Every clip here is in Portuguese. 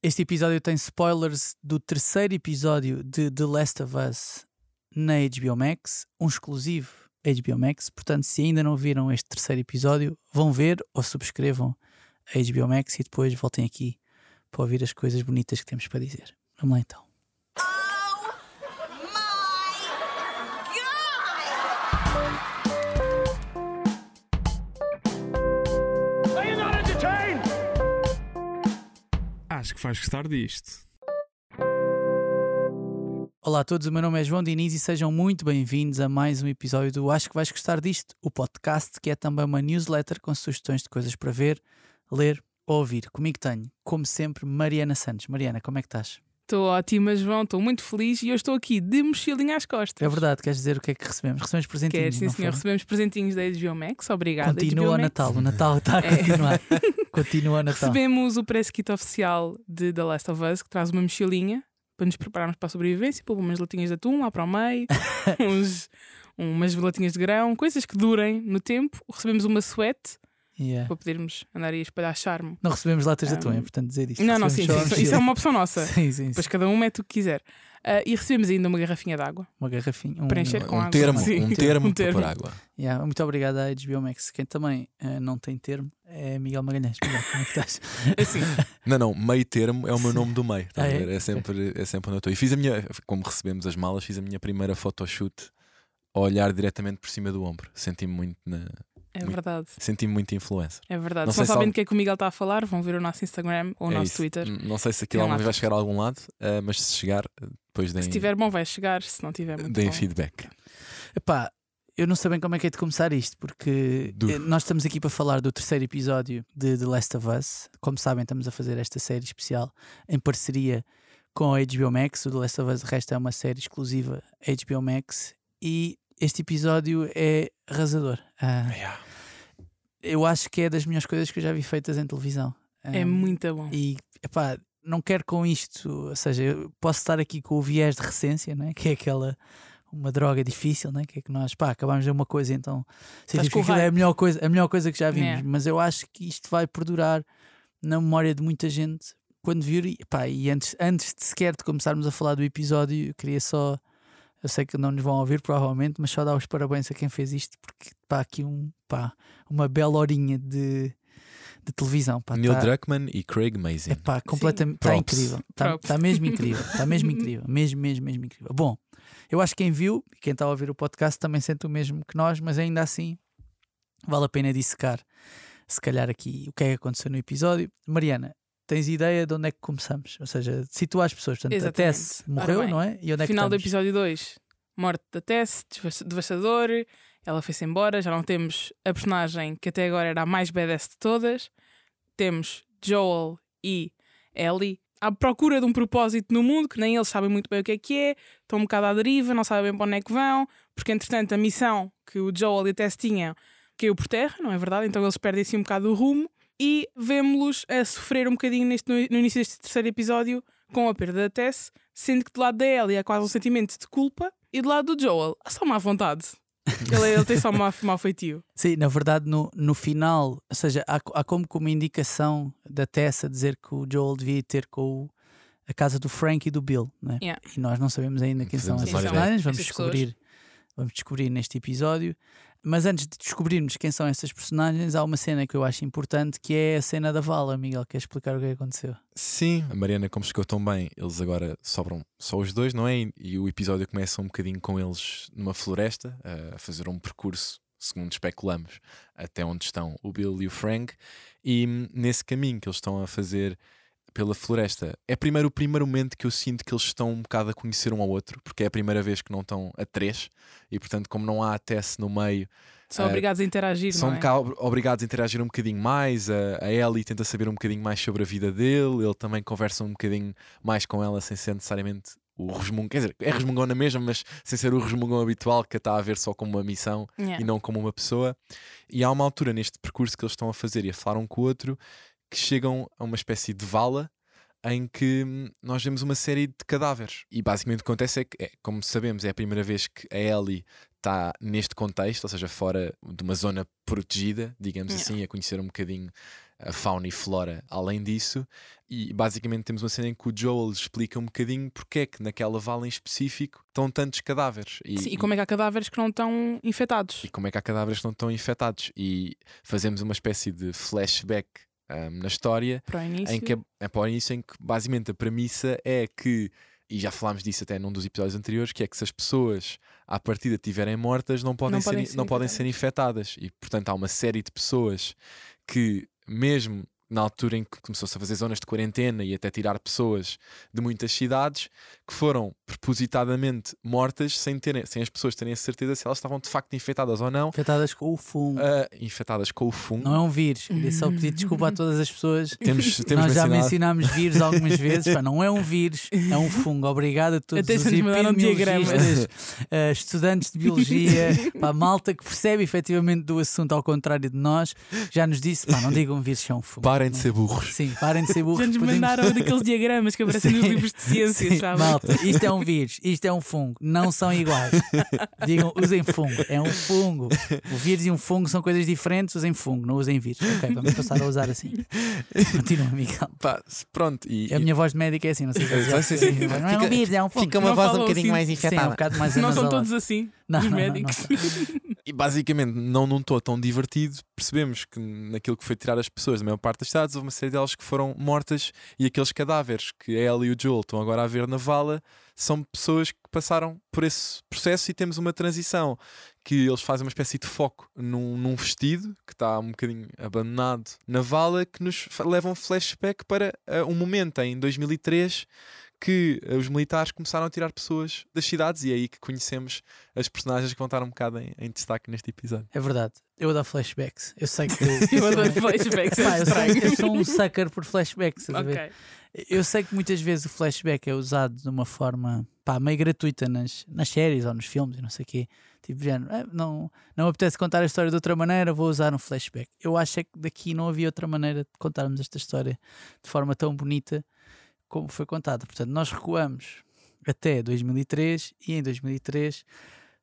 Este episódio tem spoilers do terceiro episódio de The Last of Us na HBO Max, um exclusivo HBO Max. Portanto, se ainda não viram este terceiro episódio, vão ver ou subscrevam a HBO Max e depois voltem aqui para ouvir as coisas bonitas que temos para dizer. Vamos lá então. Que vais gostar disto. Olá a todos, o meu nome é João Diniz e sejam muito bem-vindos a mais um episódio do Acho que vais gostar disto, o podcast que é também uma newsletter com sugestões de coisas para ver, ler ou ouvir. Comigo tenho, como sempre, Mariana Santos. Mariana, como é que estás? Estou ótima, João, estou muito feliz e eu estou aqui de mochilinha às costas. É verdade, queres dizer o que é que recebemos? Recebemos presentinhos, Quer, sim, senhor. foi? Recebemos presentinhos da HBO Max, obrigada. Continua o. Natal, o Natal está a É. continuar. Continua o Natal. Recebemos o press kit oficial de The Last of Us, que traz uma mochilinha para nos prepararmos para a sobrevivência, pôr umas latinhas de atum lá para o meio, uns, umas latinhas de grão, coisas que durem no tempo. Recebemos uma suete Yeah. para podermos andar aí a espalhar charme. Não recebemos latas de atum, é Um, importante dizer isto. Não, não, sim, sim, isso, isso é uma opção nossa. Sim, sim, Depois sim. cada um mete o que quiser. Ah, e recebemos ainda uma garrafinha de água. Uma garrafinha. Um, Para encher com um água. termo, Sim. um termo Um termo. para água. Yeah, muito obrigado à HBO Max. Quem também eh, não tem termo é Miguel Magalhães. Miguel, como é que estás? Assim, Não, não, meio termo é o meu nome do meio. tá Ah, é? é? sempre, é sempre onde eu estou. E fiz a minha, como recebemos as malas, fiz a minha primeira photoshoot a olhar diretamente por cima do ombro. Senti-me muito na. É verdade. Senti-me muito influencer. É verdade. Não se não sei se sabem do que é que o Miguel está a falar, vão ver o nosso Instagram ou o É nosso isso. Twitter. N- Não sei se aquilo alguma vez vai chegar a algum lado, eh, mas se chegar, depois deem, Se tiver bom, vai chegar. Se não tiver, muito deem bom. feedback. Epá, eu não sei bem como é que é de começar isto, porque Duro. eh, nós estamos aqui para falar do terceiro episódio de The Last of Us. Como sabem, estamos a fazer esta série especial em parceria com a HBO Max. O The Last of Us, de resto, é uma série exclusiva HBO Max. E este episódio é arrasador. Ah, Yeah. eu acho que é das melhores coisas que eu já vi feitas em televisão. É Ah, muito bom. E epá, não quero com isto, ou seja, eu posso estar aqui com o viés de recência, né? que é aquela uma droga difícil, né? que é que nós pá, acabamos de ver uma coisa, então que aquilo é a melhor coisa, a melhor coisa que já vimos. É. Mas eu acho que isto vai perdurar na memória de muita gente quando vir. E, pá, e antes, antes de sequer de começarmos a falar do episódio, eu queria só. Eu sei que não nos vão ouvir, provavelmente, mas só dar os parabéns a quem fez isto, porque pá, aqui um, pá, uma bela horinha de, de televisão. Pá, Neil tá- Druckmann e Craig Mazin. é pá, completamente. Está Props. incrível. Está tá mesmo incrível. Está mesmo incrível. Mesmo, mesmo, mesmo incrível. Bom, eu acho que quem viu e quem está a ouvir o podcast também sente o mesmo que nós, mas ainda assim vale a pena dissecar, se calhar, aqui o que é que aconteceu no episódio. Mariana, tens ideia de onde é que começamos? Ou seja, situa as pessoas. Portanto, a Exatamente. Tess Ora morreu, bem, não é? E onde é que Final do episódio 2, morte da Tess, devas- devastador. Ela foi-se embora. Já não temos a personagem que até agora era a mais badass de todas. Temos Joel e Ellie à procura de um propósito no mundo que nem eles sabem muito bem o que é que é. Estão um bocado à deriva, não sabem bem para onde é que vão. Porque entretanto a missão que o Joel e a Tess tinham caiu por terra, não é verdade? Então eles perdem assim um bocado o rumo. E vemos-los a sofrer um bocadinho neste, no, início deste terceiro episódio com a perda da Tess, sendo que do lado da Ellie há quase um sentimento de culpa e do lado do Joel há só má vontade. Ele, ele tem só mau, mau feitio. Sim, na verdade, no, no final, ou seja, há, há como que uma indicação da Tessa dizer que o Joel devia ter com o- a casa do Frank e do Bill, não é? Yeah. E nós não sabemos ainda quem são Fazemos essas a personagens, vamos essas descobrir, vamos descobrir neste episódio. Mas antes de descobrirmos quem são essas personagens, há uma cena que eu acho importante que é a cena da vala. Miguel, quer explicar o que é que aconteceu? Sim, a Mariana, como chegou tão bem, eles agora sobram só os dois, não é? E o episódio começa um bocadinho com eles numa floresta, a fazer um percurso, segundo especulamos, até onde estão o Bill e o Frank. E hum, nesse caminho que eles estão a fazer pela floresta, é primeiro o primeiro momento que eu sinto que eles estão um bocado a conhecer um ao outro, porque é a primeira vez que não estão a três, e portanto, como não há a Tess no meio, São Eh, obrigados a interagir, são não um é? bocado obrigados a interagir um bocadinho mais. A, a Ellie tenta saber um bocadinho mais sobre a vida dele, ele também conversa um bocadinho mais com ela, sem ser necessariamente o resmungão. Quer dizer, é resmungão na mesma, mas sem ser o resmungão habitual que a está a ver só como uma missão Yeah. e não como uma pessoa. E há uma altura neste percurso que eles estão a fazer e a falar um com o outro que chegam a uma espécie de vala em que nós vemos uma série de cadáveres. E basicamente o que acontece é que, é, como sabemos, é a primeira vez que a Ellie está neste contexto, ou seja, fora de uma zona protegida, digamos Yeah. assim, a conhecer um bocadinho a fauna e flora além disso. E basicamente temos uma cena em que o Joel explica um bocadinho porque é que naquela vala em específico estão tantos cadáveres. E, Sim, e como é que há cadáveres que não estão infectados? e como é que há cadáveres que não estão infectados. E fazemos uma espécie de flashback ahm, na história Para o início. em que é, é para o início em que basicamente a premissa é que, e já falámos disso até num dos episódios anteriores, que é que se as pessoas à partida estiverem mortas não podem, Não ser, podem ser não podem ser infectadas. E portanto há uma série de pessoas que, mesmo na altura em que começou-se a fazer zonas de quarentena e até tirar pessoas de muitas cidades, que foram propositadamente mortas sem, terem, sem as pessoas terem a certeza se elas estavam de facto infectadas ou não, Infectadas com o fungo. ah, infectadas com o fungo. Não é um vírus. Queria só pedir desculpa a todas as pessoas. Temos, temos Nós já mencionámos vírus algumas vezes. Pá, não é um vírus, é um fungo. Obrigado a todos Até os nos epidemiologistas, eh, estudantes de biologia, pá, malta que percebe efetivamente do assunto ao contrário de nós. Já nos disse, pá, não digam vírus, é um fungo. Parem de ser burros. Sim, parem de ser burros. Já nos podemos- mandaram daqueles diagramas que aparecem nos Sim, livros de ciências, sim, sabe? Malta, isto é um vírus, isto é um fungo, não são iguais. Digam, usem fungo, é um fungo. O vírus e um fungo são coisas diferentes, usem fungo, não usem vírus. Ok, vamos passar a usar assim. Continua, Miguel. Pá, pronto. E, A minha voz de médico é assim, não sei se vocês já Sim, sim, sim. Não é um vírus, é um fungo. Fica uma Não voz um bocadinho assim. mais Sim, é um infectada. bocado mais Não são todos assim, Não, os não, não, não médicos. são. E basicamente, não num tom tão divertido, percebemos que naquilo que foi tirar as pessoas da maior parte das cidades, houve uma série delas que foram mortas e aqueles cadáveres que a Ellie e o Joel estão agora a ver na vala são pessoas que passaram por esse processo e temos uma transição que eles fazem uma espécie de foco num, num vestido que está um bocadinho abandonado na vala que nos fa- leva um flashback para ah, um momento em 2003 que ah, os militares começaram a tirar pessoas das cidades e é aí que conhecemos as personagens que vão estar um bocado em, em destaque neste episódio. É verdade, eu adoro flashbacks. Eu sei que. Eu adoro flashbacks, é Pá, eu, sou, estranho. eu sou um sucker por flashbacks. estás a ver? Ok. Eu sei que muitas vezes o flashback é usado de uma forma pá, meio gratuita nas, nas séries ou nos filmes e não sei o quê. Tipo, género, "Ah, não, não me apetece contar a história de outra maneira, vou usar um flashback. Eu acho é que daqui não havia outra maneira de contarmos esta história de forma tão bonita como foi contada. Portanto, nós recuamos até 2003 e em 2003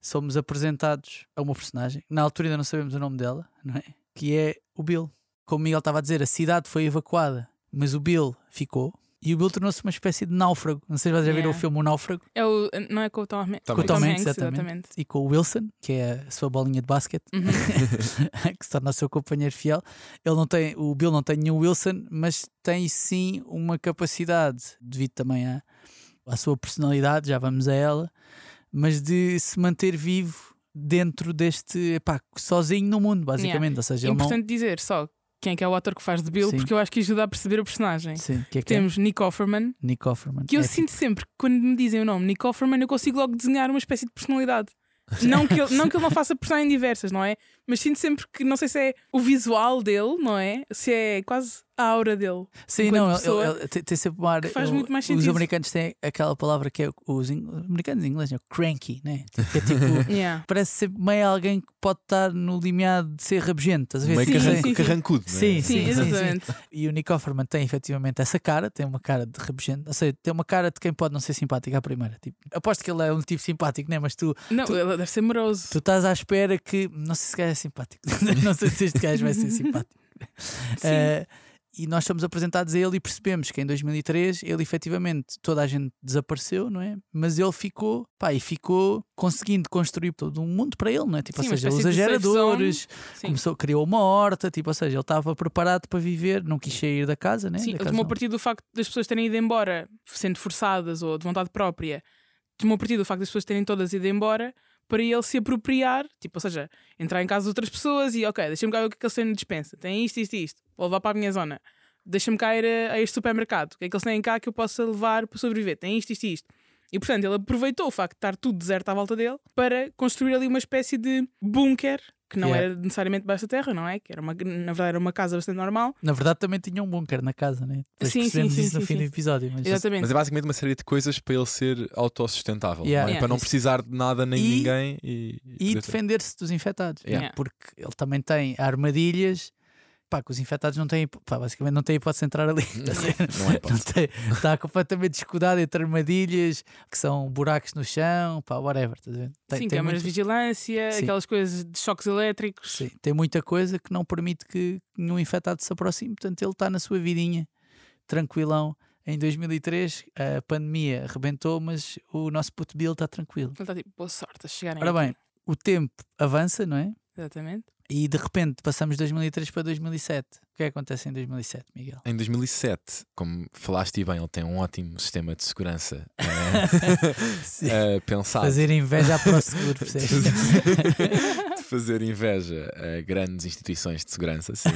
somos apresentados a uma personagem. Na altura ainda não sabemos o nome dela, não é? Que é o Bill. Como Miguel estava a dizer, a cidade foi evacuada, mas o Bill ficou. E o Bill tornou-se uma espécie de náufrago. Não sei se vocês já viram o Yeah. filme O Náufrago. É o, não é com o Tom, Hanks- Com o Tom Hanks, Hanks, exatamente. E com o Wilson, que é a sua bolinha de basquete, Uhum. que se torna o seu companheiro fiel. Ele não tem, o Bill não tem nenhum Wilson, mas tem sim uma capacidade, devido também à, à sua personalidade, já vamos a ela, mas de se manter vivo dentro deste, epá, sozinho no mundo, basicamente. Ou seja, É ele não. importante dizer só quem é que é o ator que faz de Bill, Sim. porque eu acho que ajuda a perceber a personagem. Sim, que é que é? Temos Nick Offerman, Nick Offerman. que eu É sinto sempre que quando me dizem o nome Nick Offerman, eu consigo logo desenhar uma espécie de personalidade. Não que, ele, não que ele não faça personagens diversas, não é? Mas sinto sempre que, não sei se é o visual dele, não é? Se é quase a aura dele. Sim, não, ele- pessoa, ele, ele tem, tem sempre uma área. que faz ele- muito mais Os sentido. americanos têm aquela palavra que é os, ing- os americanos em inglês, é cranky, né? Que é tipo. Yeah. Parece sempre meio alguém que pode estar no limiado de ser rabugento, a ver? Meio Sim, sim, sim. carrancudo, é? Sim, Sim, sim, sim, exatamente. E o Nick Offerman tem efetivamente essa cara, tem uma cara de rabugento, ou seja, tem uma cara de quem pode não ser simpático à primeira. Tipo, aposto que ele é um tipo simpático, né? Mas tu, Não, Tu- ele deve ser moroso. tu estás à espera que. Não sei se este gajo é simpático, não sei se este gajo vai ser simpático. Sim. Eh, e nós estamos apresentados a ele e percebemos que em 2003 ele efetivamente toda a gente desapareceu, não é? Mas ele ficou, pá, e ficou conseguindo construir todo um mundo para ele, não é? Tipo, Sim, ou seja, de safe geradores, começou, criou uma horta, tipo, ou seja, ele estava preparado para viver, não quis sair da casa, né? Sim, Da ele tomou partido do facto das pessoas terem ido embora, sendo forçadas ou de vontade própria. Tomou partido do facto das pessoas terem todas ido embora para ele se apropriar, tipo, ou seja, entrar em casa de outras pessoas e, ok, deixa-me cá ver o que é que eles têm na dispensa. Tem isto, isto e isto. Vou levar para a minha zona. Deixa-me cá ir a, a este supermercado. O que é que eles têm cá que eu possa levar para sobreviver? Tem isto, isto e isto. E portanto ele aproveitou o facto de estar tudo deserto à volta dele para construir ali uma espécie de bunker que não Yeah. era necessariamente debaixo da terra, não é? Que era uma, na verdade era uma casa bastante normal. Na verdade, também tinha um bunker na casa, né? Depois Sim, sim, sim, isso no sim, fim sim. do episódio. Mas Exatamente. Mas é basicamente uma série de coisas para ele ser autossustentável, Yeah. não é? Yeah. para não precisar de nada nem de E- ninguém e, e defender-se dos infectados? Yeah. porque ele também tem armadilhas. Pá, que os infectados não têm, pá, basicamente não têm hipótese de entrar ali. Não é hipótese. Não tem- Está completamente escudado entre armadilhas que são buracos no chão, pá, whatever. Tem, Sim, tem câmaras de vigilância, Sim. aquelas coisas de choques elétricos. sim, tem muita coisa que não permite que nenhum infectado se aproxime, portanto ele está na sua vidinha tranquilão. Em 2003 a pandemia arrebentou, mas o nosso puto Bill está tranquilo. Ele está tipo, boa sorte a chegarem Ora aqui. bem, o tempo avança, não é? Exatamente. E de repente passamos de 2003 para 2007. O que é que acontece em 2007, Miguel? Em 2007, como falaste bem, ele tem um ótimo sistema de segurança eh, eh, pensado Fazer inveja à ProSeguro, percebes? de fazer inveja a grandes instituições de segurança, sim.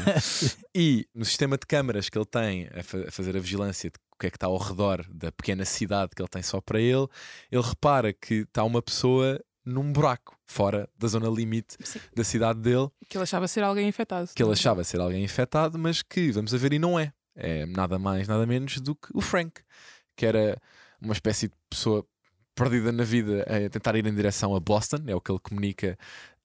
E no sistema de câmaras que ele tem a, fa- a fazer a vigilância de o que é que está ao redor da pequena cidade que ele tem só para ele, ele repara que está uma pessoa num buraco fora da zona limite Sim. da cidade dele, Que ele achava ser alguém infectado. que ele achava ser alguém infectado, mas que, vamos a ver, e não é. É nada mais, nada menos do que o Frank, que era uma espécie de pessoa perdida na vida a tentar ir em direção a Boston, é o que ele comunica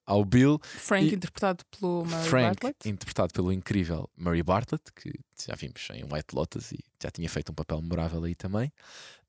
ao Bill. Frank, E- interpretado pelo Murray Frank, Bartlett. interpretado pelo incrível Murray Bartlett, que já vimos em White Lotus e já tinha feito um papel memorável aí também.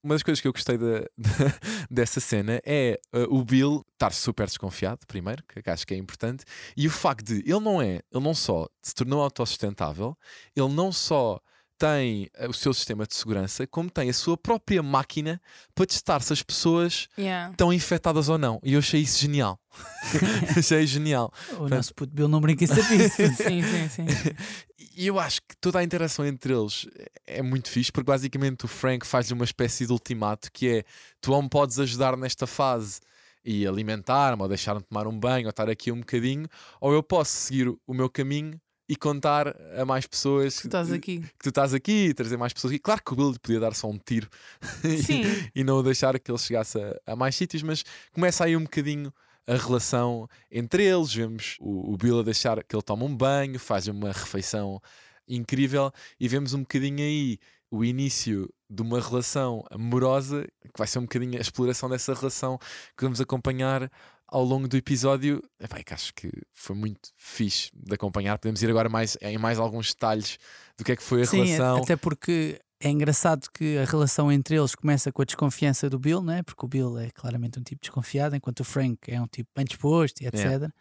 Uma das coisas que eu gostei da- dessa cena é uh, o Bill estar super desconfiado, primeiro, que acho que é importante, e o facto de ele não é, ele não só se tornou autossustentável, ele não só tem uh, o seu sistema de segurança, como tem a sua própria máquina para testar se as pessoas Yeah. estão infectadas ou não. E eu achei isso genial. achei genial. o nosso puto Bill não brinca em serviço. sim, sim, sim. E eu acho que toda a interação entre eles é muito fixe, porque basicamente o Frank faz-lhe uma espécie de ultimato que é tu ou me podes ajudar nesta fase e alimentar-me, ou deixar-me tomar um banho, ou estar aqui um bocadinho, ou eu posso seguir o meu caminho e contar a mais pessoas Tu estás aqui. que tu estás aqui trazer mais pessoas aqui. Claro que o Bill lhe podia dar só um tiro e- e não deixar que ele chegasse a, a mais sítios, mas começa aí um bocadinho a relação entre eles. Vemos o, o Bill a deixar que ele toma um banho, faz uma refeição incrível e vemos um bocadinho aí o início de uma relação amorosa, que vai ser um bocadinho a exploração dessa relação que vamos acompanhar ao longo do episódio. Epá, é que acho que foi muito fixe de acompanhar. Podemos ir agora mais, em mais alguns detalhes do que é que foi a Sim, relação. até porque é engraçado que a relação entre eles começa com a desconfiança do Bill, né? porque o Bill é claramente um tipo desconfiado, enquanto o Frank é um tipo bem disposto e etc. Yeah.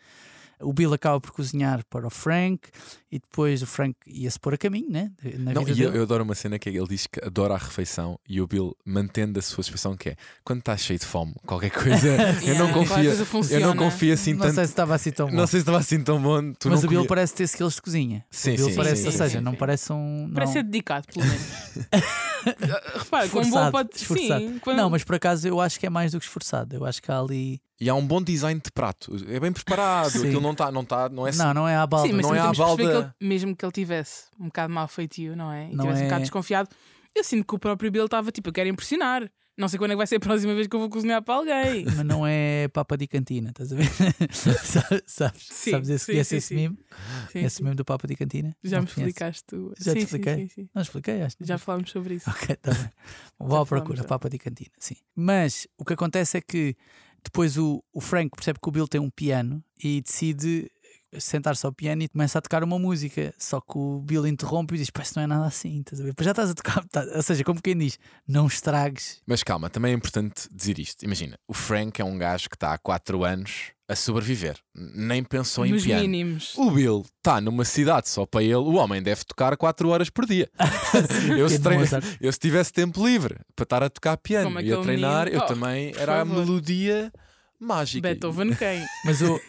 O Bill acaba por cozinhar para o Frank e depois o Frank ia-se pôr a caminho, né? Na Não, vida e eu, dele. eu adoro uma cena que ele diz que adora a refeição e o Bill mantendo a sua expressão que é quando estás cheio de fome, qualquer coisa, eu não Yeah, confio, eu não confio assim não tanto. sei se estava assim tão bom. Não sei se estava assim tão bom. Tu Mas não o Bill comia- parece ter skills de cozinha. Sim, o Bill sim, parece, sim, ou seja, sim, não parece um. Parece não, ser dedicado, pelo menos. Repara, com um bom pode. esforçado. Sim, quando... Não, mas por acaso eu acho que é mais do que esforçado. Eu acho que há ali. E há um bom design de prato. É bem preparado. Sim. Aquilo não está, não tá, não é Não, não é à balda. Sim, mas não é à temos que balda- ele, mesmo que ele tivesse um bocado mal feitio, não é? E Não tivesse um é- bocado desconfiado, eu sinto que o próprio Bill estava tipo, eu quero impressionar. Não sei quando é que vai ser a próxima vez que eu vou cozinhar para alguém. Mas não é papa de cantina, estás a ver? Sa- sabes, Sim, sabes esse, sim, esse sim. meme? Sim, Esse sim. meme do papa de cantina? Já Não me explicaste tu. Já te expliquei? Sim, sim, sim. Não expliquei, acho. Já falámos sobre isso. Ok, tá bem. Vou à procura, já. papa de cantina, sim. Mas o que acontece é que depois o, o Frank percebe que o Bill tem um piano e decide sentar-se ao piano e começa a tocar uma música. Só que o Bill interrompe e diz: Parece que não é nada assim, estás a ver? Pois já estás a tocar. tá- Ou seja, como quem diz, não estragues. Mas calma, também é importante dizer isto. Imagina, o Frank é um gajo que está há 4 anos a sobreviver. Nem pensou em Nos piano. mínimos. O Bill está numa cidade só para ele. O homem deve tocar 4 horas por dia. eu, se treino- eu se tivesse tempo livre para estar a tocar piano e a treinar, menino. eu Oh, também era a favor. melodia mágica. Beethoven quem? Mas o,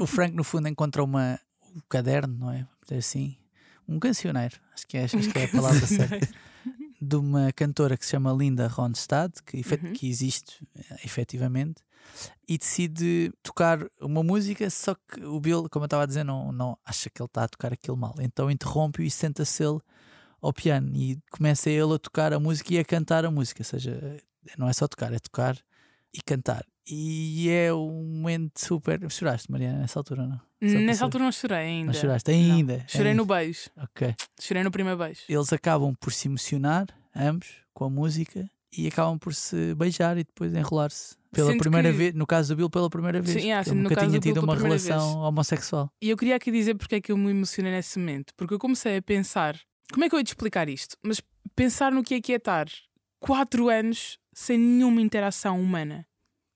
o, Frank, no fundo, encontra uma, um caderno, não é? Vamos dizer assim. Um cancioneiro, acho que é, acho que é a palavra certa. De uma cantora que se chama Linda Ronstadt, que, Uhum. que existe eh, efetivamente, e decide tocar uma música. Só que o Bill, como eu estava a dizer, não, não acha que ele está a tocar aquilo mal. Então interrompe-o e senta-se ele ao piano e começa ele a tocar a música e a cantar a música. Ou seja, não é só tocar, é tocar e cantar. E é um momento super. Choraste, Mariana, nessa altura, não? Só Nessa altura não chorei ainda. Não choraste ainda? Chorei ainda. no beijo. Ok. Chorei no primeiro beijo. Eles acabam por se emocionar, ambos, com a música e acabam por se beijar e depois enrolar-se. Pela Sinto primeira que- vez, no caso do Bill, pela primeira vez. Sim, ah, ele no nunca tinha Bill tido uma relação vez. homossexual. E eu queria aqui dizer porque é que eu me emocionei nesse momento. Porque eu comecei a pensar. Como é que eu ia te explicar isto? Mas pensar no que é que é estar quatro anos sem nenhuma interação humana.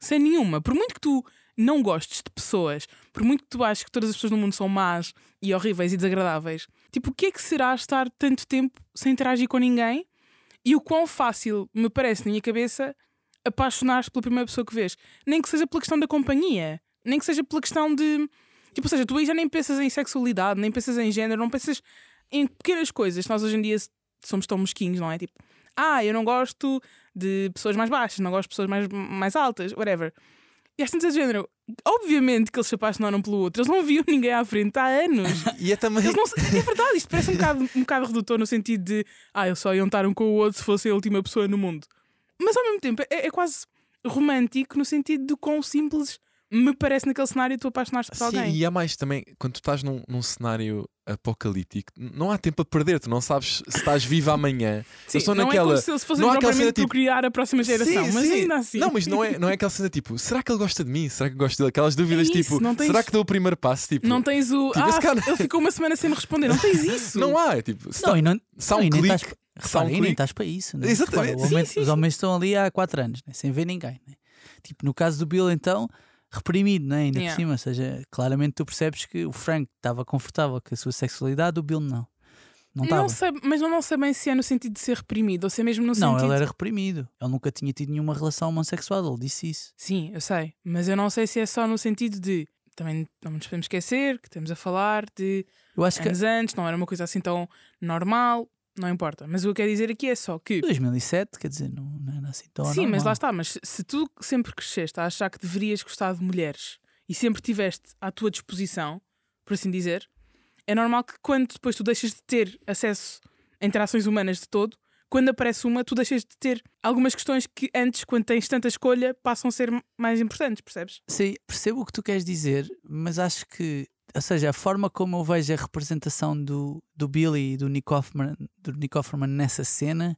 Sem nenhuma. Por muito que tu não gostes de pessoas, por muito que tu aches que todas as pessoas no mundo são más e horríveis e desagradáveis, tipo, o que é que será estar tanto tempo sem interagir com ninguém e o quão fácil me parece na minha cabeça apaixonar-te pela primeira pessoa que vês. Nem que seja pela questão da companhia, nem que seja pela questão de. Tipo, ou seja, tu aí já nem pensas em sexualidade, nem pensas em género, não pensas em pequenas coisas. Nós hoje em dia somos tão mesquinhos, não é? Tipo, ah, eu não gosto de pessoas mais baixas, não gosto de pessoas mais, mais altas, whatever. E às tantas de género, obviamente que eles se apaixonaram pelo outro, eles não viam ninguém à frente há anos. E é também. Não é verdade, isto parece um bocado, um bocado redutor no sentido de ah, eles só iam estar um com o outro se fosse a última pessoa no mundo. Mas ao mesmo tempo é, é quase romântico no sentido de quão simples me parece naquele cenário tu apaixonaste por Sim, alguém. e há mais também, quando tu estás num, num cenário apocalíptico, não há tempo a perder, tu não sabes se estás vivo amanhã. Sim, eu estou não naquela. é como se eles fossem não propriamente cena, tipo, procriar a próxima geração, Sim, mas sim. ainda assim. Não, mas não é, não é aquela cena tipo, será que ele gosta de mim? Será que eu gosto dele? Aquelas dúvidas É isso, tipo, não tens- será que dou o primeiro passo? Tipo, Não tens o. Tipo, ah, cara- ele ficou uma semana sem me responder. Não tens isso. não há, é tipo, se Não, não, se há não, um nem clique, estás, um nem clique- estás para isso. Né? Exatamente. Repara, o Sim, homem- sim, os sim. homens estão ali há 4 anos, né? sem ver ninguém. né? Tipo, no caso do Bill, então, reprimido, né? ainda Yeah. por cima. Ou seja, claramente tu percebes que o Frank estava confortável com a sua sexualidade, o Bill não. Não estava. Não mas eu não sei bem se é no sentido de ser reprimido ou se é mesmo no Não, sentido. ele era reprimido. Ele nunca tinha tido nenhuma relação homossexual, ele disse isso. Sim, eu sei. Mas eu não sei se é só no sentido de. Também não nos podemos esquecer que estamos a falar de Eu acho que anos antes, não era uma coisa assim tão normal, não importa. Mas o que eu quero dizer aqui é só que. 2007, quer dizer, não, não era assim tão Sim, mas lá está. Mas se- se tu sempre cresceste a achar que deverias gostar de mulheres e sempre tiveste à tua disposição, por assim dizer, é normal que quando depois tu deixas de ter acesso a interações humanas de todo, quando aparece uma, tu deixas de ter algumas questões que antes, quando tens tanta escolha, passam a ser mais importantes, percebes? Sim, percebo o que tu queres dizer, mas acho que, ou seja, a forma como eu vejo a representação do, do Billy e do Nick Offerman, do Nick Offerman nessa cena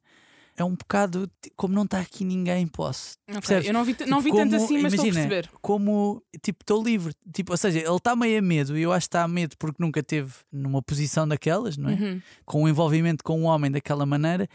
é um bocado como não está aqui ninguém, posso. Percebes? Eu não vi, não vi Tipo, tanto como- assim, mas estou a perceber. Como, tipo, estou livre. Tipo, ou seja, ele está meio a medo e eu acho que está a medo porque nunca teve numa posição daquelas, não é? Uhum. Com o envolvimento com um homem daquela maneira.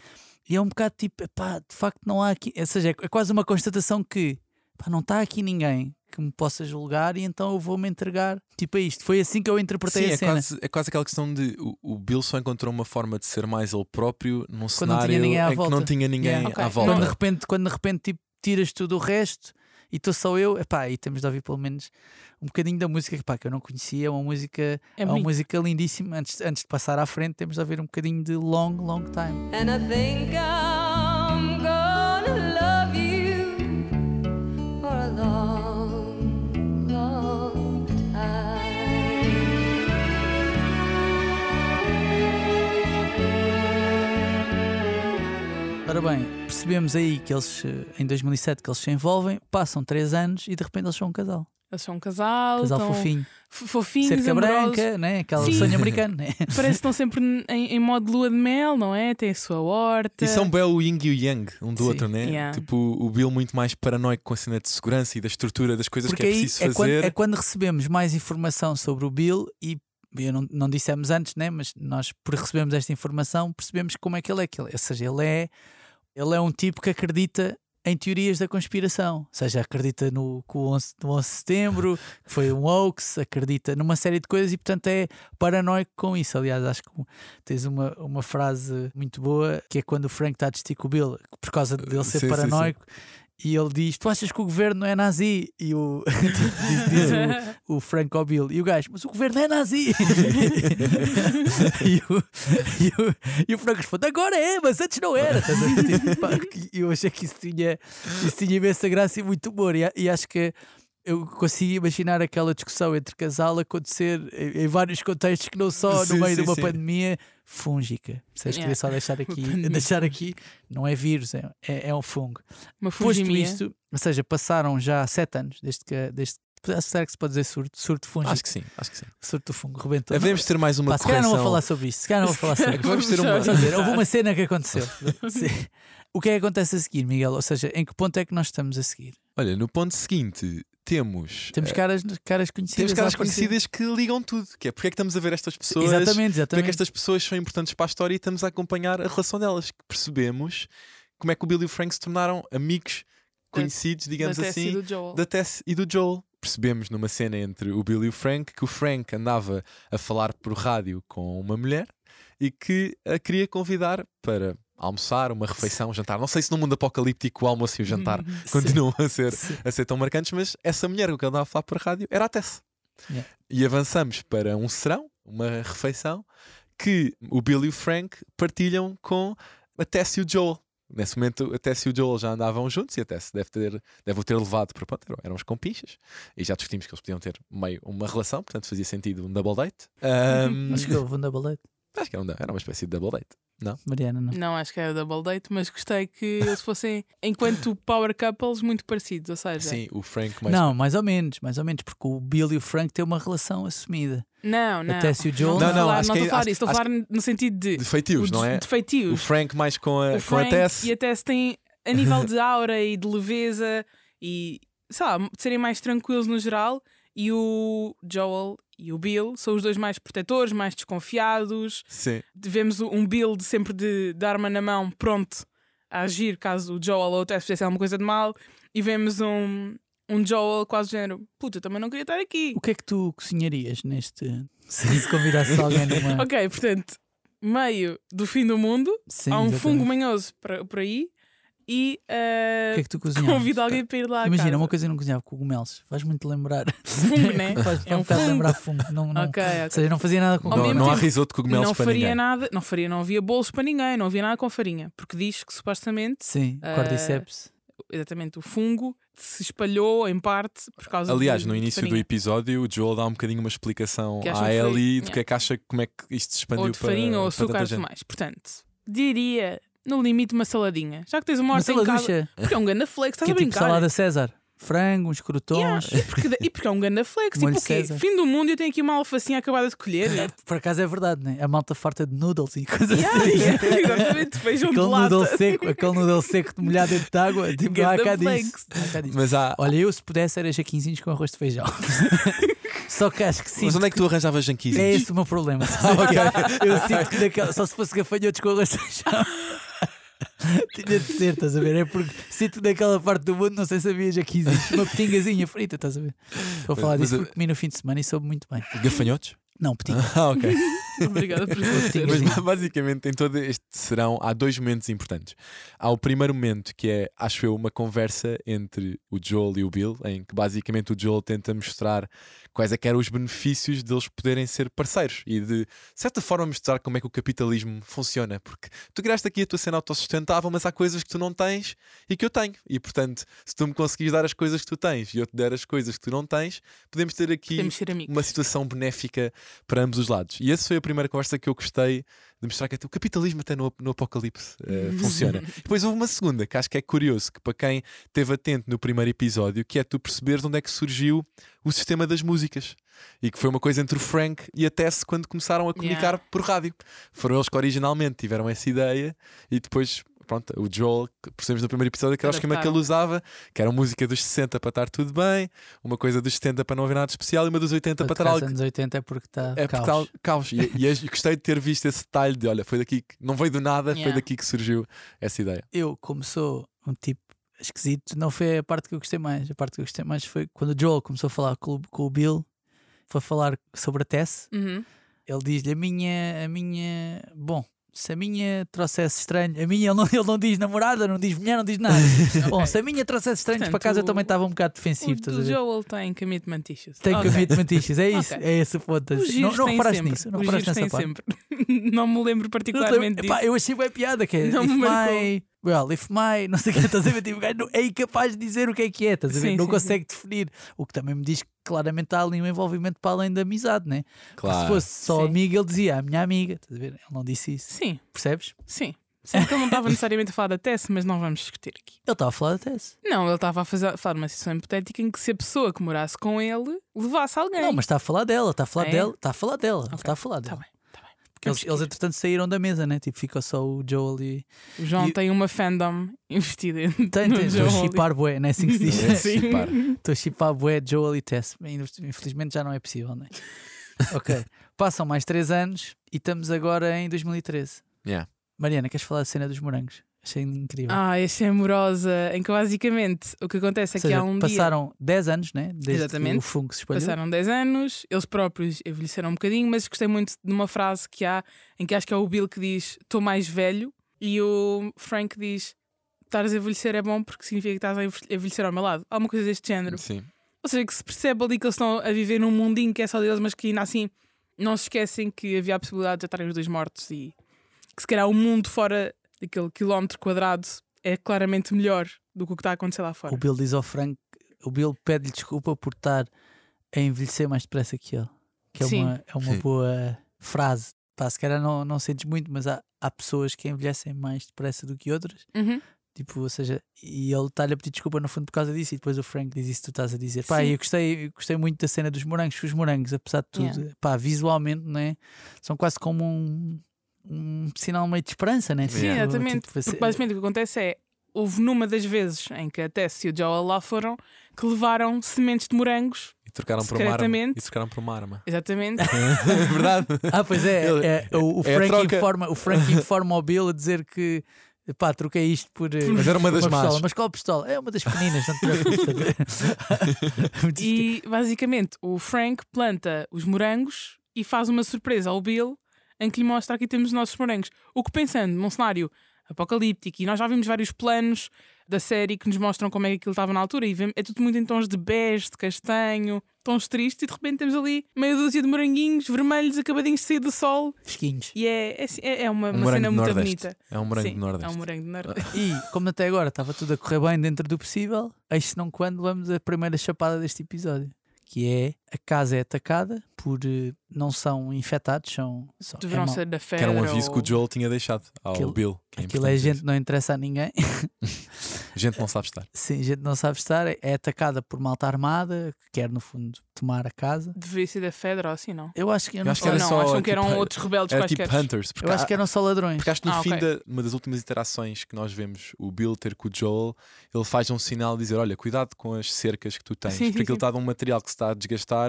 E é um bocado tipo, pá, de facto não há aqui. Ou seja, é quase uma constatação que pá, não está aqui ninguém que me possa julgar e então eu vou-me entregar. Tipo, a isto. Foi assim que eu interpretei Sim, a é cena. quase, é quase aquela questão de o, o Bill só encontrou uma forma de ser mais ele próprio num não cenário em que volta. não tinha ninguém Yeah. Ok. à volta. Quando de repente, quando de repente tipo, tiras tudo o resto e estou só eu, epá, e temos de ouvir pelo menos um bocadinho da música epá, que eu não conhecia, é uma música, É é uma música lindíssima. Antes, antes de passar à frente, temos de ouvir um bocadinho de Long, Long Time. And I think I'm Ora bem, percebemos aí que eles, eh, em 2007, que eles se envolvem, passam 3 anos e de repente eles são um casal. Eles são um casal, Casal estão fofinho. f- fofinhos, Cerca amorosos. branca, né? aquele Sim. sonho americano. Né? Parece que estão sempre em, em modo lua de mel, não é? Tem a sua horta. E são bem o yin e o yang, um do Sim. outro, né? Yeah. Tipo, o Bill muito mais paranoico com a cena de segurança e da estrutura das coisas Porque que é aí preciso é quando, fazer. é quando recebemos mais informação sobre o Bill e eu não, não dissemos antes, né? mas nós, por recebermos esta informação, percebemos como é que ele é. Que ele, ou seja, ele é, ele é um tipo que acredita em teorias da conspiração. Ou seja, acredita no, que o 11, no 11 de setembro, que foi um hoax, acredita numa série de coisas e, portanto, é paranoico com isso. Aliás, acho que tens uma, uma frase muito boa que é quando o Frank está a discutir com o Bill, por causa dele ser Sim, sim, sim. E ele diz: Tu achas que o governo é nazi? E o, diz, diz o, o Frank ao Bill. E o gajo: Mas o governo é nazi! e, o, e, o, e o Frank responde: Agora é, mas antes não era. Tipo, eu achei que isso tinha, isso tinha imensa graça e muito humor. E, e acho que eu consigo imaginar aquela discussão entre casal acontecer em, em vários contextos que não só Sim, no meio sim, de uma sim. pandemia fúngica. Vocês Yeah. queria só deixar aqui, deixar aqui, não é vírus, é, é, é um fungo. Uma Posto fugimia. isto, ou seja, passaram já sete anos desde que. Desde, será que se pode dizer surto? Surto fúngico. Acho que sim, acho que sim. Surto do fungo, rebentou. Devemos ter mais uma Pá, se calhar não correção. vou falar sobre isto. Se calhar não vou falar sobre isto. Vamos ter uma. Dizer, houve uma cena que aconteceu. Sim. O que é que acontece a seguir, Miguel? Ou seja, em que ponto é que nós estamos a seguir? Olha, no ponto seguinte, temos. Temos eh, caras, caras conhecidas. temos caras conhecidas que ligam tudo. Que é porque é que estamos a ver estas pessoas. Exatamente, Porque é exatamente. que estas pessoas são importantes para a história e estamos a acompanhar a relação delas. Que percebemos como é que o Bill e o Frank se tornaram amigos, conhecidos, digamos da Tess assim, e do Joel. da Tess e do Joel. Percebemos numa cena entre o Bill e o Frank que o Frank andava a falar por rádio com uma mulher e que a queria convidar para almoçar, uma refeição, um jantar. Não sei se no mundo apocalíptico o almoço e o jantar Sim. continuam a ser, Sim. a ser tão marcantes, mas essa mulher que ele andava a falar por rádio era a Tess. Yeah. E avançamos para um serão, uma refeição, que o Bill e o Frank partilham com a Tess e o Joel. Nesse momento, a Tess e o Joel já andavam juntos e a Tess deve, ter, deve o ter levado para pronto, eram, uns compinchas. E já discutimos que eles podiam ter meio uma relação, portanto fazia sentido um double date. Ahm, Acho que houve um double date. Acho que era, um- era uma espécie de double date. Mariana, não. Não, acho que era double date, mas gostei que eles fossem, enquanto power couples, muito parecidos. Ou seja, Sim, o Frank mais. Não, mais ou menos, mais ou menos, porque o Bill e o Frank têm uma relação assumida. não, não. A Tess e o Joel. Não, Não, estou a não, não estou a falar disso, estou a falar no sentido de, De feitios, não é? de feitios. O Frank mais com a, o com a Frank Tess. e a Tess têm, a nível de aura e de leveza e, sei lá, de serem mais tranquilos no geral. E o Joel e o Bill são os dois mais protetores, mais desconfiados. Sim. Vemos um Bill de sempre de, de arma na mão, pronto a agir caso o Joel ou o Tess fizessem alguma coisa de mal. E vemos um, um Joel quase género: Puta, eu também não queria estar aqui. O que é que tu cozinharias neste. Se convidasses alguém numa. Ok, portanto, meio do fim do mundo, Sim, há um exatamente. fungo manhoso por, por aí e uh, O que é que convido alguém para ir lá. Imagina, casa. uma coisa que eu não cozinhava cogumelos. Faz muito lembrar. Fungo, né? Faz É um um bocado lembrar fungo. Não, não, Ok, Ou ok. seja, não fazia nada com Ao Não, não há risoto de cogumelos Não para faria ninguém. nada, não faria, não havia bolos para ninguém, não havia nada com farinha, porque diz que supostamente, Sim, Eh, cordyceps. exatamente, o fungo se espalhou em parte por causa Aliás, de, no início do episódio, o Joel dá um bocadinho uma explicação à Ellie do que é que acha como é que isto se expandiu ou de para, farinha ou para açúcar tanta e mais. Portanto, diria no limite uma saladinha. Já que tens uma Uma horta em casa, porque é um ganda flex, estás Que a é tipo brincar. salada César. Frango, uns Yeah, crotons. e, porque, e porque é um ganda flex, Molho tipo. Fim do mundo e eu tenho aqui uma alfacinha acabada de colher. Por acaso é verdade, né? A malta farta de noodles e coisas Yeah, assim. yeah, exatamente, feijão de Aquele noodle lata. seco, aquele noodle seco de molhado dentro de água. Tipo, não há Ganda cá disso. flex. Não há cá disso. Mas, há, Olha, eu se pudesse era jaquinzinhos com arroz de feijão. Só que acho que sim. mas onde é que tu arranjavas janquizinhos? É esse o meu problema. sabe? Eu sinto que daquela, só se fosse gafanhotos com arroz de feijão. Tinha de ser, estás a ver? É porque sinto que naquela parte do mundo não sei se havia jaquinzinhos, uma petingazinha frita, estás a ver? Estou a falar Mas disso eu- porque comi no fim de semana e soube muito bem. Gafanhotos? Não, petinga. Ah, ok. Obrigada por esclarecer. Mas basicamente em todo este serão há dois momentos importantes. Há o primeiro momento que é, acho eu, uma conversa entre o Joel e o Bill, em que basicamente o Joel tenta mostrar quais é que eram os benefícios deles poderem ser parceiros e de, certa forma mostrar como é que o capitalismo funciona. Porque tu criaste aqui a tua cena autossustentável, mas há coisas que tu não tens e que eu tenho. E portanto, se tu me conseguires dar as coisas que tu tens e eu te der as coisas que tu não tens, podemos ter aqui Podemos uma situação benéfica para ambos os lados. E essa foi a primeira conversa que eu gostei de mostrar que o capitalismo até no, no apocalipse eh, funciona. Depois houve uma segunda que acho que é curioso, que para quem esteve atento no primeiro episódio, que é tu perceberes de onde é que surgiu o sistema das músicas. E que foi uma coisa entre o Frank e a Tess quando começaram a comunicar Yeah. por rádio. Foram eles que originalmente tiveram essa ideia e depois. Pronto, o Joel, percebemos no primeiro episódio que era o esquema que ele usava, que era música dos 60 para estar tudo bem, uma coisa dos 70 para não haver nada especial e uma dos 80 para estar algo anos 80 é porque está é caos. porque tal caos. E, e eu gostei de ter visto esse detalhe de olha, foi daqui que não veio do nada, foi Yeah. daqui que surgiu essa ideia. Eu, como sou um tipo esquisito, não foi a parte que eu gostei mais. A parte que eu gostei mais foi quando o Joel começou a falar com, o- com o Bill, foi falar sobre a Tess. Uhum. Ele diz-lhe: a minha, a minha. Bom, se a minha trouxesse estranho, a minha, ele não, ele não diz namorada, não diz mulher, não diz nada. Bom, se a minha trouxesse estranhos Portanto, para casa, eu também estava um bocado defensivo. O, o? Joel tem commitment issues. Tem Ok. commitment issues, é isso, Ok. é esse o ponto. Não, não reparaste sempre. nisso, não reparaste nessa parte. sempre. não me lembro Não te particularmente lembro- disso. Epá, eu achei bem piada que é Não me my, well, if my, não sei o que, estás a ver? Tipo, o gajo não- é incapaz de dizer o que é que é, estás a ver? Sim, não sim, consegue definir. O que também me diz que claramente há ali um envolvimento para além da amizade, né? Porque Se fosse só Sim. amigo, ele dizia a minha amiga, estás a ver? Ele não disse isso, Sim, percebes? sim. Sendo que ele não estava necessariamente a falar da Tess, mas não vamos discutir aqui. Ele estava a falar da Tess. Não, ele estava a fazer, a falar de uma situação hipotética em que se a pessoa que morasse com ele levasse alguém. Não, mas está a falar dela, está a falar É? dela, está a falar dela, ele Ok, está a falar Tá dela. tá bem. Porque eles, eles, entretanto, saíram da mesa, né? Tipo, fica só o Joel e. O João E- tem uma fandom investida em Tem, no tem, estou a chipar bué, não é assim que se diz? É. Estou a chipar bué Joel e Tess. Infelizmente já não é possível, né? ok. Passam mais 3 anos e estamos agora em 2013. Yeah. Mariana, queres falar da cena dos morangos? Achei incrível. Ah, esta é amorosa, em que basicamente o que acontece é seja, que há um dia. passaram 10 anos, né? Desde Exatamente. que o fungo se espalhou. Passaram 10 anos, eles próprios envelheceram um bocadinho, mas gostei muito de uma frase que há em que acho que é o Bill que diz: Estou mais velho, E o Frank diz: Estares a envelhecer é bom porque significa que estás a envelhe- envelhecer ao meu lado. Alguma coisa deste género. Sim. Ou seja, que se percebe ali que eles estão a viver num mundinho que é só deles, mas que ainda assim não se esquecem que havia a possibilidade de já estarem os dois mortos e que se calhar o mundo fora daquele quilómetro quadrado é claramente melhor do que o que está a acontecer lá fora. O Bill diz ao Frank, o Bill pede-lhe desculpa por estar a envelhecer mais depressa que ele. Que é Sim. uma, é uma Sim. boa frase. Pá, se calhar não, não sentes muito, mas há, há pessoas que envelhecem mais depressa do que outras. Uhum. Tipo, ou seja, e ele está-lhe a pedir desculpa no fundo por causa disso, e depois o Frank diz isso que tu estás a dizer. Pá, Sim. eu gostei, eu gostei muito da cena dos morangos, que os morangos, apesar de tudo, Yeah. pá, visualmente, né, são quase como um, um sinal meio de esperança, né? Sim, Yeah. exatamente. Tipo, você- basicamente o que acontece é houve numa das vezes em que a Tess e o Joel lá foram que levaram sementes de morangos. E trocaram por uma arma. E trocaram por uma arma. Exatamente. é verdade. Ah, pois é, Ele- é, o, o é Frank informa, o Frank informa ao Bill a dizer que pá, troquei isto por. eh, Mas era uma das pistola. más. Mas qual pistola? É uma das pequeninas, não te. Muito E basicamente o Frank planta os morangos e faz uma surpresa ao Bill em que lhe mostra aqui temos os nossos morangos. O que pensando num cenário apocalíptico, e nós já vimos vários planos da série que nos mostram como é que aquilo estava na altura, e é tudo muito em tons de bege, de castanho, tons tristes, e de repente temos ali meia dúzia de moranguinhos vermelhos acabadinhos de sair do sol, fresquinhos. e é, é, é uma, Um uma cena muito Nordeste. bonita. É um morango Sim, do Nordeste. É um morango do Nordeste. E como até agora estava tudo a correr bem dentro do possível, eis não quando vamos à primeira chapada deste episódio. Que é a casa é atacada por eh, não são infectados, são, são é Deverão mal- ser da Que fera. era um aviso ou... que o Joel tinha deixado ao Aquilo- Bill. que é aquilo é gente dizer. não interessa a ninguém. Gente não sabe estar. Sim, gente não sabe estar, é atacada por malta armada que quer no fundo tomar a casa. Deveria ser da Fedra ou assim, não? Eu acho que eu Eu não acho que era não, só, acham que eram tipo, outros rebeldes Era quaisquer. tipo Hunters. Eu há- acho que eram só ladrões. Porque acho que no Ah, fim de uma das últimas interações que nós vemos o Bill ter com o Joel, ele faz um sinal de dizer: Olha, cuidado com as cercas que tu tens, Sim, sim, porque aquilo sim. está de um material que se está a desgastar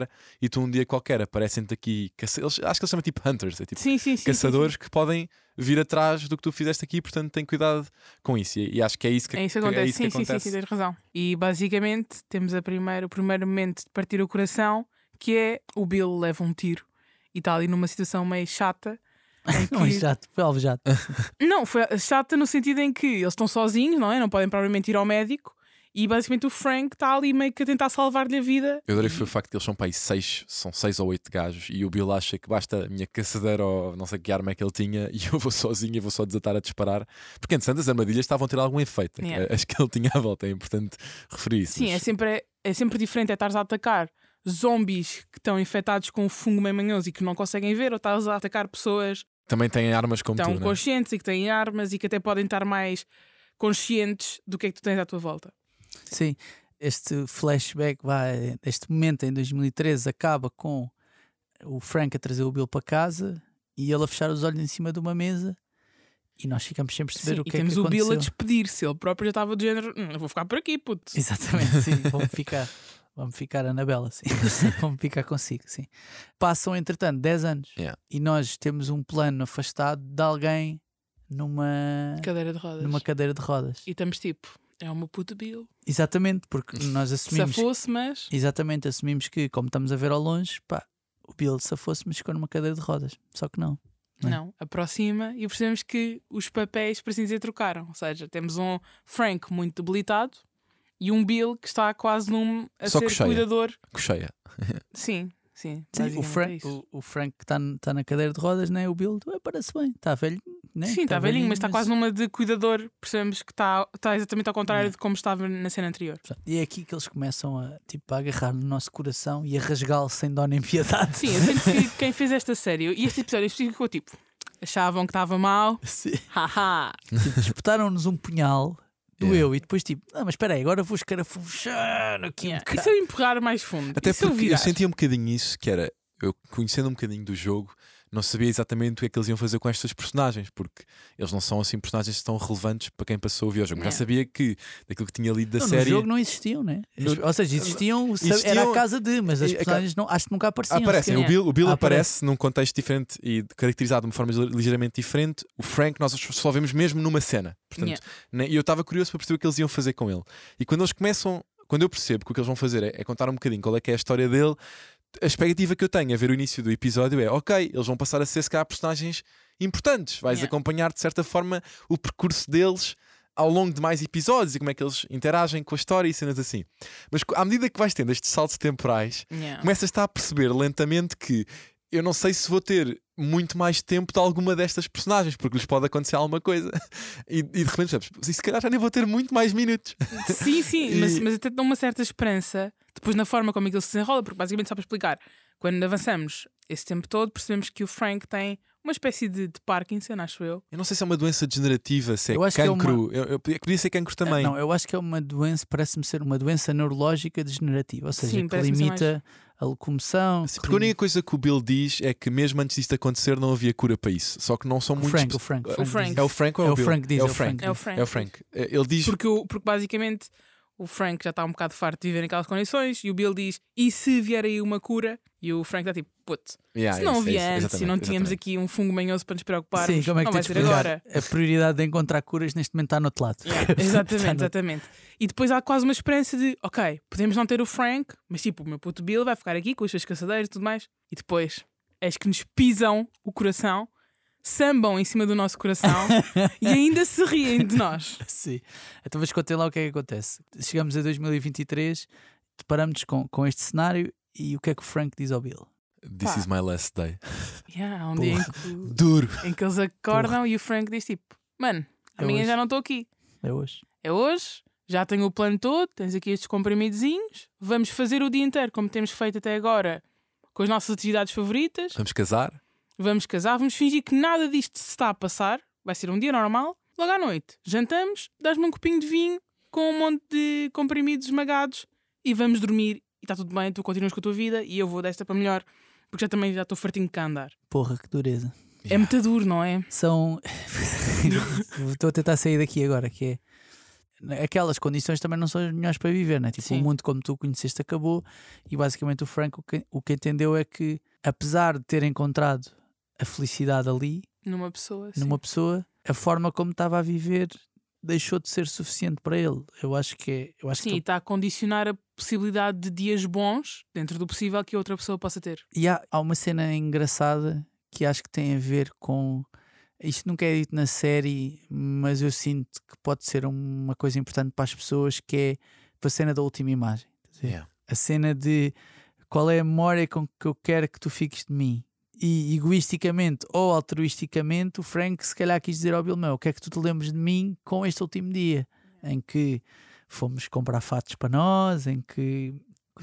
e tu um dia qualquer aparecem-te aqui. caça- Eles, acho que eles chamam tipo Hunters, é tipo Sim, sim, sim. caçadores que podem vir atrás do que tu fizeste aqui, portanto tem cuidado com isso. E, e acho que é isso que, É isso que que- acontece. isso que sim, sim, sim, acontece. sim, tens razão. E basicamente temos a primeira, o primeiro momento de partir o coração, que é o Bill leva um tiro e está ali numa situação meio chata. em Não é que- chato, foi alvejado. Não, foi chata no sentido em que eles estão sozinhos, não é? Não podem provavelmente ir ao médico. E basicamente o Frank está ali meio que a tentar salvar-lhe a vida. Eu adorei foi o facto de eles são para aí seis, são seis ou oito gajos e o Bill acha que basta a minha caçadeira ou não sei que arma é que ele tinha e eu vou sozinho e vou só desatar a disparar. Porque antes as armadilhas estavam a ter algum efeito. Yeah. As que ele tinha à volta, é importante referir isso. Sim, é mas- sempre, é sempre diferente é estares a atacar zombies que estão infectados com fungo meio manhoso e que não conseguem ver, ou estás a atacar pessoas Também têm armas como que estão tu, não é? conscientes e que têm armas e que até podem estar mais conscientes do que é que tu tens à tua volta. Sim, este flashback, vai, este momento em 2013 acaba com o Frank a trazer o Bill para casa e ele a fechar os olhos em cima de uma mesa e nós ficamos sem perceber Sim, o que e é temos que o aconteceu. Bill a despedir-se. Ele próprio já estava do género: "Hum, eu vou ficar por aqui, puto. Exatamente, sim, vamos ficar. Vamos ficar Anabela, sim. vamos ficar consigo, sim. Passam, entretanto, 10 anos Yeah. e nós temos um plano afastado de alguém numa, Cadeira de rodas. numa cadeira de rodas. E estamos tipo: é uma puta Bill. Exatamente, porque nós Se assumimos. fosse, mas. Exatamente, assumimos que, como estamos a ver ao longe, pá, o Bill se fosse, mas ficou numa cadeira de rodas. Só que não. Não é? Não, aproxima e percebemos que os papéis, por assim dizer, trocaram. Ou seja, temos um Frank muito debilitado e um Bill que está quase num a Só ser cocheia. cuidador. Cocheia. Sim, sim. Sim, o, é Frank, isso. o, o Frank que está tá na cadeira de rodas, né? o Bill, parece bem, está velho. Né? Sim, está velhinho, mas está quase numa de cuidador. Percebemos que está, está exatamente ao contrário de como estava na cena anterior. E é aqui que eles começam a, tipo, a agarrar no nosso coração e a rasgá-lo sem dó nem piedade. Sim, eu sinto que quem fez esta série e este episódio ficou tipo: achavam que estava mal, haha. Tipo, espetaram-nos um punhal, doeu, Yeah. e depois tipo, não, mas espera aí, agora vou escarafunchar aqui um Yeah. bocado. E se eu empurrar mais fundo? Até eu porque eu virar? sentia um bocadinho isso, que era eu conhecendo um bocadinho do jogo, não sabia exatamente o que é que eles iam fazer com estas personagens, porque eles não são assim personagens tão relevantes para quem passou a ver o jogo. Já Yeah. sabia que daquilo que tinha lido da Não, série. No jogo não existiam, né? No- Ou seja, existiam, era Existiam- a casa de, mas as personagens não, acho que nunca apareciam. Aparecem, o Bill, o Bill Ah, aparece num contexto diferente e caracterizado de uma forma ligeiramente diferente. O Frank, nós só vemos mesmo numa cena. Portanto, Yeah. né, E eu estava curioso para perceber o que eles iam fazer com ele. E quando eles começam, quando eu percebo que o que eles vão fazer é, é contar um bocadinho qual é que é a história dele, a expectativa que eu tenho a ver o início do episódio é: ok, eles vão passar a ser, se calhar, personagens importantes. Vais Yeah. acompanhar, de certa forma, o percurso deles ao longo de mais episódios e como é que eles interagem com a história e cenas assim. Mas à medida que vais tendo estes saltos temporais, Yeah. começas a perceber lentamente que eu não sei se vou ter muito mais tempo de alguma destas personagens, porque lhes pode acontecer alguma coisa. E, e de repente percebes, "E se calhar já nem vou ter muito mais minutos. Sim, sim, E- mas, mas até dá uma certa esperança depois na forma como aquilo se desenrola, porque basicamente só para explicar, quando avançamos esse tempo todo, percebemos que o Frank tem uma espécie de, de Parkinson, acho eu. Eu não sei se é uma doença degenerativa, se é Eu acho que é cancro. eu, eu- podia ser cancro também. Não, eu acho que é uma doença, parece-me ser uma doença neurológica degenerativa, ou seja, Sim, que limita a locomoção. Sim, que porque a única coisa que o Bill diz é que mesmo antes disto acontecer não havia cura para isso. Só que não são o muitos. Frank, o Frank, O Frank Frank. É o Frank ou é, É o o Bill? Frank diz, é o é o Frank. É o Frank. É o Frank. Ele diz. Porque, porque basicamente o Frank já está um bocado farto de viver naquelas condições e o Bill diz: e se vier aí uma cura? E o Frank está tipo, puto, Yeah, se não isso, havia isso, antes e não tínhamos exatamente. aqui um fungo manhoso para nos preocupar, Sim, como é que não vai ser agora. A prioridade de encontrar curas neste momento está no outro lado. Yeah, exatamente, no- exatamente. E depois há quase uma esperança de, ok, podemos não ter o Frank, mas tipo, o meu puto Bill vai ficar aqui com os seus caçadeiros e tudo mais. E depois, eis que nos pisam o coração, sambam em cima do nosso coração e ainda se riem de nós. Sim. Então, mas contem lá o que é que acontece. Chegamos a 2023, deparamos com, com este cenário e o que é que o Frank diz ao Bill? This Pá. is my last day. Yeah, há um dia em que, Duro. em que eles acordam e o Frank diz tipo, mano, É amanhã hoje. já não estou aqui. É hoje. É hoje, já tenho o plano todo, tens aqui estes comprimidozinhos, vamos fazer o dia inteiro como temos feito até agora com as nossas atividades favoritas, Vamos casar? Vamos casar, vamos fingir que nada disto se está a passar, vai ser um dia normal, logo à noite, jantamos, dás-me um copinho de vinho com um monte de comprimidos esmagados e vamos dormir e está tudo bem, tu continuas com a tua vida e eu vou desta para melhor, porque já também já estou fartinho de cá andar. Porra, que dureza. É muito duro, não é? São. Estou a tentar sair daqui agora, que é. Aquelas condições também não são as melhores para viver, né? Tipo, Sim. o mundo como tu conheceste acabou e basicamente o Frank o que, o que entendeu é que, apesar de ter encontrado a felicidade ali, Numa pessoa. sim. numa pessoa, a forma como estava a viver deixou de ser suficiente para ele. Eu acho que é. Eu acho Sim, que está a condicionar a possibilidade de dias bons dentro do possível que outra pessoa possa ter. E há, há uma cena engraçada que acho que tem a ver com. Isto nunca é dito na série, mas eu sinto que pode ser uma coisa importante para as pessoas, que é a cena da última imagem. Quer dizer, Yeah. A cena de qual é a memória com que eu quero que tu fiques de mim. E egoisticamente ou altruisticamente, o Frank se calhar quis dizer ao Bill o que é que tu te lembras de mim com este último dia? Em que fomos comprar fatos para nós, em que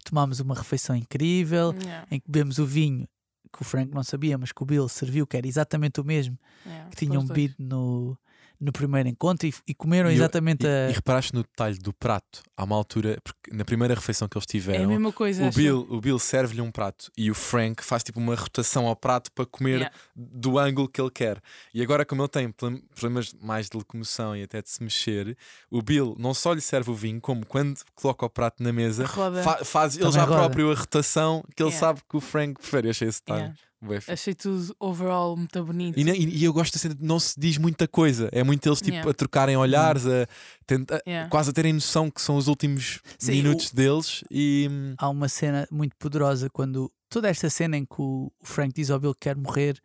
tomámos uma refeição incrível, Yeah, em que bebemos o vinho que o Frank não sabia, mas que o Bill serviu, que era exatamente o mesmo yeah, que tinham bebido no, no primeiro encontro e, e comeram E eu- exatamente E, a. e reparaste no detalhe do prato. Há uma altura, porque na primeira refeição que eles É a tiveram, mesma coisa. o acho. Bill, o Bill serve-lhe um prato e o Frank faz tipo uma rotação ao prato para comer Yeah. do ângulo que ele quer. E agora, como ele tem problem- problemas mais de locomoção e até de se mexer, o Bill não só lhe serve o vinho, como quando coloca o prato na mesa, Roda. fa- faz ele Também já roda. próprio a rotação que ele Yeah. sabe que o Frank prefere. Eu achei esse detalhe. Yeah. Achei tudo overall muito bonito. E, não- e- e eu gosto assim, de não se diz muita coisa. É muito eles tipo, Yeah. a trocarem olhares, a, tenta- Yeah. quase a terem noção que são os últimos Sim, minutos deles. E Há uma cena muito poderosa quando. Toda esta cena em que o o Frank diz ao Bill que quer morrer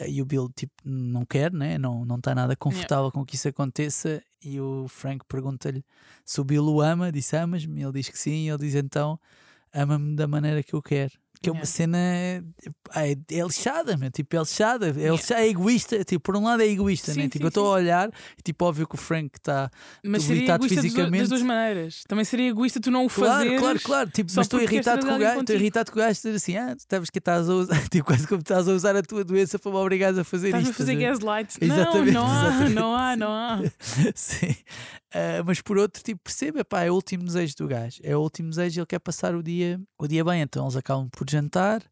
eh, e o Bill tipo não quer, né? não não está nada confortável com que isso aconteça e o Frank pergunta-lhe se o Bill o ama, disse amas-me, ele diz que sim, e ele diz então ama-me da maneira que eu quero. Que é uma cena é, é lixada, meu. tipo, é lixada, é, lixada, é egoísta, tipo, por um lado é egoísta, Sim, né? sim, tipo, eu estou a sim. olhar e tipo, óbvio que o Frank está Mas seria debilitado egoísta dos do- fisicamente. das duas maneiras. Também seria egoísta tu não o Claro, fazeres. claro, claro. Tipo, mas estou irritado com o gajo, estou irritado com o gajo dizer assim, ah, estavas que estás a usar, tipo, quase como estás a usar a tua doença para me obrigares a fazer Estás a isto. fazer estás a ver? gaslight. Exatamente, não, não há, não há, não há. Sim. Ah, mas por outro, tipo, perceba, pá, é o último desejo do gajo. É o último desejo e ele quer passar o dia, o dia bem. Então eles acabam por jantar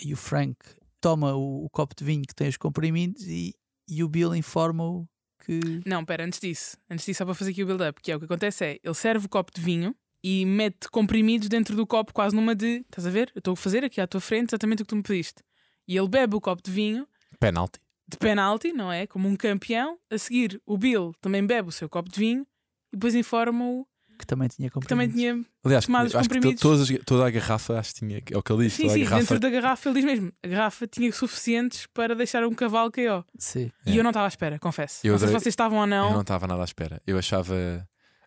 e o Frank toma o, o copo de vinho que tem os comprimidos e, e o Bill informa-o que. Não, pera, antes disso. Antes disso, só para fazer aqui o build-up, que é o que acontece é, ele serve o copo de vinho e mete comprimidos dentro do copo, quase numa de. Estás a ver? Eu estou a fazer aqui à tua frente exatamente o que tu me pediste. E ele bebe o copo de vinho penalty. de penalti, não é? Como um campeão. A seguir, o Bill também bebe o seu copo de vinho e depois informa-o que também tinha que também comprimidos. tinha. Aliás, acho que to- comprimidos. todas as- toda a garrafa, acho que tinha. É o que ele diz. Sim, sim, garrafa. dentro da garrafa ele diz mesmo: a garrafa tinha suficientes para deixar um cavalo KO. Sim. E É. eu não estava à espera, confesso. Eu não sei se vocês estavam ou Eu não não. estava nada à espera. Eu achava,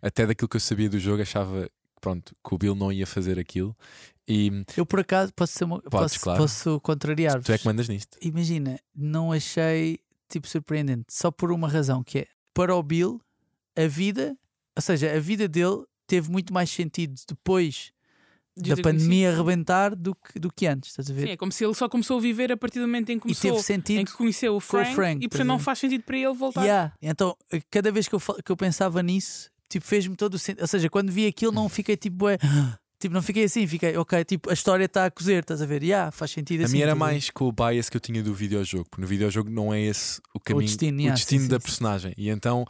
até daquilo que eu sabia do jogo, achava pronto, que o Bill não ia fazer aquilo. E Eu por acaso posso ser uma, Podes, posso, claro. posso contrariar. tu é que mandas nisto. Imagina, não achei tipo surpreendente, só por uma razão que é para o Bill a vida, ou seja, a vida dele teve muito mais sentido depois de da pandemia arrebentar do que, do que antes, estás a ver? Sim, é como se ele só começou a viver a partir do momento em que e começou. teve sentido. Em que conheceu o com o Frank, Frank, e portanto a não faz sentido para ele voltar. Yeah. Então, cada vez que eu, que eu pensava nisso, tipo, fez-me todo o sentido. Ou seja, quando vi aquilo, não fiquei tipo, bué, tipo, não fiquei assim, fiquei, ok, tipo, a história está a cozer, estás a ver? Yeah, faz sentido a assim. mim era a mais com o bias que eu tinha do videojogo, porque no videojogo não é esse o caminho, destino, o yeah, destino sim, da sim, sim. personagem. E então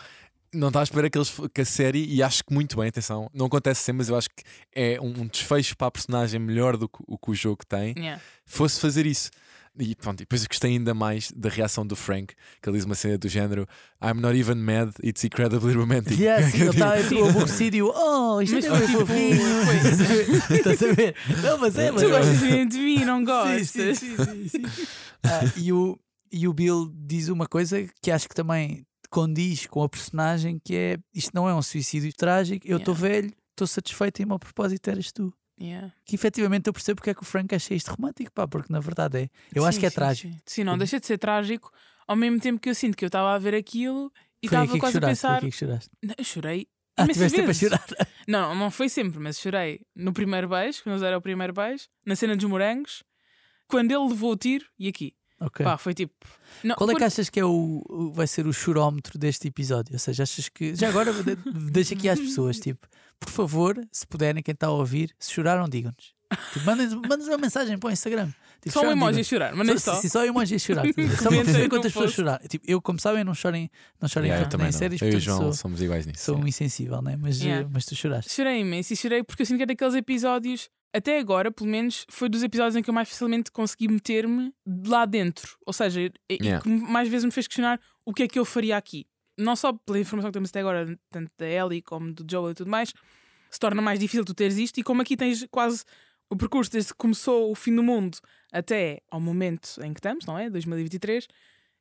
não está à espera que, eles, que a série, e acho que muito bem, atenção, não acontece sempre, mas eu acho que é um, um desfecho para a personagem melhor do que o que o jogo tem, Yeah. fosse fazer isso. E pronto, e depois eu gostei ainda mais da reação do Frank, que ele diz uma cena do género I'm not even mad, it's incredibly romantic. Sim, é ele está tipo, aborrecido e oh, isto Mas é foi tipo, fofinho. Estás a ver? Não, mas é, mas Tu é. gostas de mim, não Sim, gostas? sim, sim, sim, sim. Ah, e, o, e o Bill diz uma coisa que acho que também condiz com a personagem, que é isto não é um suicídio trágico, eu estou Yeah. velho, estou satisfeito e o meu propósito eras tu. Yeah. Que efetivamente eu percebo porque é que o Frank acha isto romântico, pá, porque na verdade é. Eu acho Sim, que é sim, trágico. Sim. Sim, não deixa de ser trágico, ao mesmo tempo que eu sinto que eu estava a ver aquilo e Foi estava que quase a choraste, foi pensar. aqui que choraste. Não, eu chorei. Ah, tiveste a chorar. Não, não foi sempre, mas chorei no primeiro beijo, quando eles deram o primeiro beijo, na cena dos morangos, quando ele levou o tiro e aqui. Ok. Pá, foi tipo. Não, Qual é que achas que é o, o- vai ser o chorómetro deste episódio? Ou seja, achas que. Já agora de- deixa aqui às pessoas, tipo, por favor, se puderem, quem está a ouvir, se choraram, digam-nos. Tipo, mandem- Mandem-nos uma mensagem para o Instagram. Tipo, Só um emoji a chorar, mas nem Só, sim, só emoji a chorar. Só para perceber quantas pessoas post. choraram. Tipo, eu, como sabem, não chorem, não chorem Yeah, yeah, nem séries, eu e João sou, somos iguais nisso. sou um yeah. insensível, né? mas, Yeah. eh, mas tu choraste. Chorei imenso e chorei porque eu sinto que é daqueles episódios, até agora, pelo menos, foi dos episódios em que eu mais facilmente consegui meter-me lá dentro. Ou seja, e, e Yeah. que mais vezes me fez questionar o que é que eu faria aqui. Não só pela informação que temos até agora, tanto da Ellie como do Joel e tudo mais, se torna mais difícil tu teres isto, e como aqui tens quase o percurso desde que começou o fim do mundo até ao momento em que estamos, não é? 2023,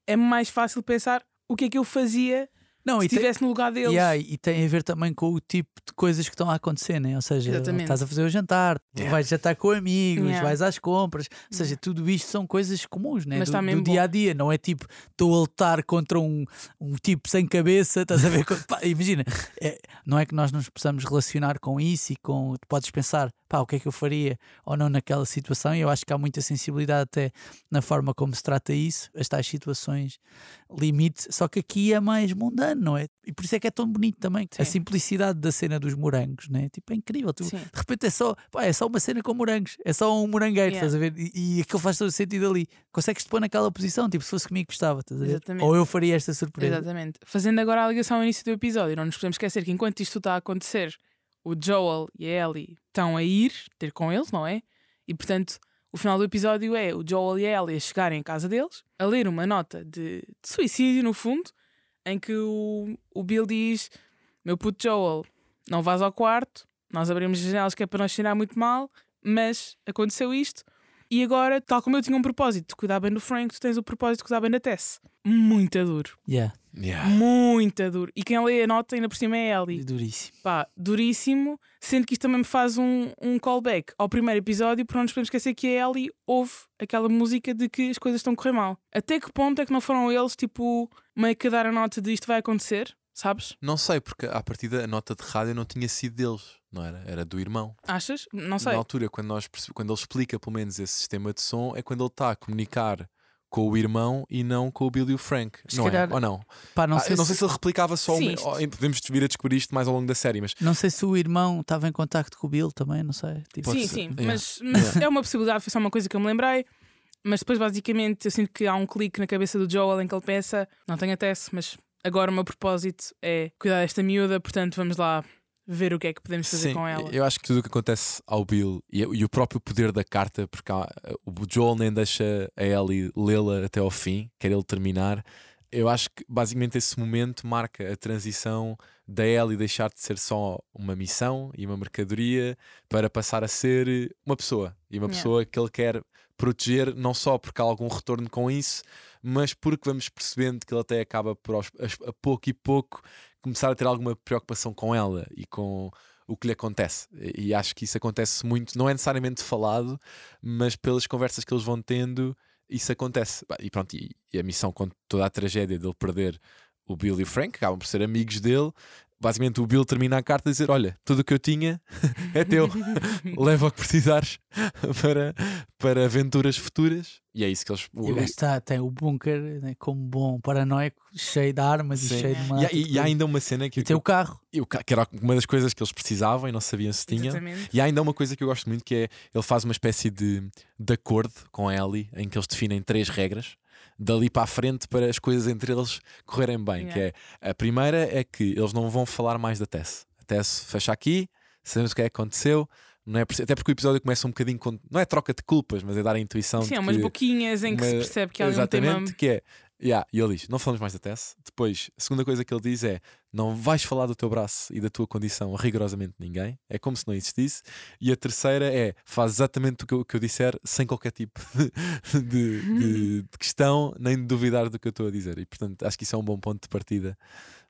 é mais fácil pensar o que é que eu fazia Não, se e estivesse no lugar deles. Yeah, e tem a ver também com o tipo de coisas que estão a acontecer, né? ou seja, Exatamente. estás a fazer o jantar, Yeah. vais jantar com amigos, Yeah. vais às compras, ou seja, tudo isto são coisas comuns né? Mas do, do dia a dia, não é tipo estou a lutar contra um, um tipo sem cabeça, estás a ver? Pá, imagina, é- não é que nós nos possamos relacionar com isso e com tu podes pensar, pá, o que é que eu faria ou não naquela situação, e eu acho que há muita sensibilidade até na forma como se trata isso, as tais situações limite, só que aqui é mais mundano, não é? E por isso é que é tão bonito também. A Sim. simplicidade da cena dos morangos, né? Tipo, é incrível. Tu, de repente é só, pá, é só uma cena com morangos, é só um morangueiro, Yeah. estás a ver? E, e aquilo faz todo o sentido ali. Consegues te pôr naquela posição, tipo, se fosse comigo gostava, estás a ver? Exatamente. Ou eu faria esta surpresa. Exatamente. Fazendo agora a ligação ao início do episódio, não nos podemos esquecer que enquanto isto está a acontecer, o Joel e a Ellie estão a ir ter com eles, não é? E portanto, o final do episódio é o Joel e a Ellie a chegarem à casa deles, a ler uma nota de, de suicídio, no fundo, em que o, o Bill diz: Meu puto Joel, não vás ao quarto, nós abrimos as janelas que é para não cheirar muito mal, mas aconteceu isto. E agora, tal como eu tinha um propósito de cuidar bem do Frank, tu tens o propósito de cuidar bem da Tess. Muito duro. Yeah, Yeah. Muito duro. E quem lê a nota ainda por cima é a Ellie. duríssimo. Pá, duríssimo. Sendo que isto também me faz um, um callback ao primeiro episódio, porque não nos podemos esquecer que a Ellie ouve aquela música de que as coisas estão a correr mal. Até que ponto é que não foram eles, tipo, meio que a dar a nota de isto vai acontecer? Sabes? Não sei, porque à partida a nota de rádio não tinha sido deles, não era? Era do irmão. Achas? Não sei. Na altura, quando, nós, quando ele explica pelo menos esse sistema de som, é quando ele está a comunicar com o irmão e não com o Bill e o Frank. Se não calhar- é? Ou não? Pá, não, Ah, sei não se, sei se ele replicava só Sim, isto- Podemos vir a descobrir isto mais ao longo da série, mas não sei se o irmão estava em contacto com o Bill também, não sei. Tipo, sim, sim. Yeah. Mas, mas é uma possibilidade, foi só uma coisa que eu me lembrei. Mas depois, basicamente, eu sinto que há um clique na cabeça do Joel em que ele pensa: não tenho a Tess, mas agora o meu propósito é cuidar desta miúda, portanto vamos lá ver o que é que podemos fazer sim, com ela. eu acho que tudo o que acontece ao Bill e, e o próprio poder da carta, porque há- o Joel nem deixa a Ellie lê-la até ao fim, quer ele terminar. eu acho que basicamente esse momento marca a transição da Ellie deixar de ser só uma missão e uma mercadoria para passar a ser uma pessoa e uma Yeah. pessoa que ele quer proteger, não só porque há algum retorno com isso, mas porque vamos percebendo que ele até acaba por aos- a, a pouco e pouco começar a ter alguma preocupação com ela e com o que lhe acontece. E, acho que isso acontece muito, não é necessariamente falado, mas pelas conversas que eles vão tendo, isso acontece. E pronto, e a missão com toda a tragédia dele perder o Bill e o Frank, acabam por ser amigos dele. Basicamente, o Bill termina a carta a dizer: Olha, tudo o que eu tinha é teu, leva o que precisares para, para aventuras futuras. E é isso que eles. E o gajo está, tem o bunker né, como bom paranoico, cheio de armas e Sim. cheio de E, mato. e- e há ainda uma cena que, E tem o carro. e ca- que era uma das coisas que eles precisavam e não sabiam se tinham. Exatamente. E há ainda uma coisa que eu gosto muito que é ele faz uma espécie de, de acordo com a Ellie em que eles definem três regras dali para a frente para as coisas entre eles correrem bem. Que é a primeira é que eles não vão falar mais da Tess. A Tess fecha aqui, sabemos o que é que aconteceu. Não é, até porque o episódio começa um bocadinho com. Não é troca de culpas, mas é dar a intuição Sim, de há umas que, boquinhas em que se uma- percebe que há um Exatamente, tema. que é. Yeah, e ele diz: Não falamos mais da Tess. Depois, a segunda coisa que ele diz é: Não vais falar do teu braço e da tua condição a rigorosamente ninguém. É como se não existisse. E a terceira é: Faz exatamente o que eu, que eu disser, sem qualquer tipo de, de- de- questão, nem de duvidar do que eu estou a dizer. E portanto, acho que isso é um bom ponto de partida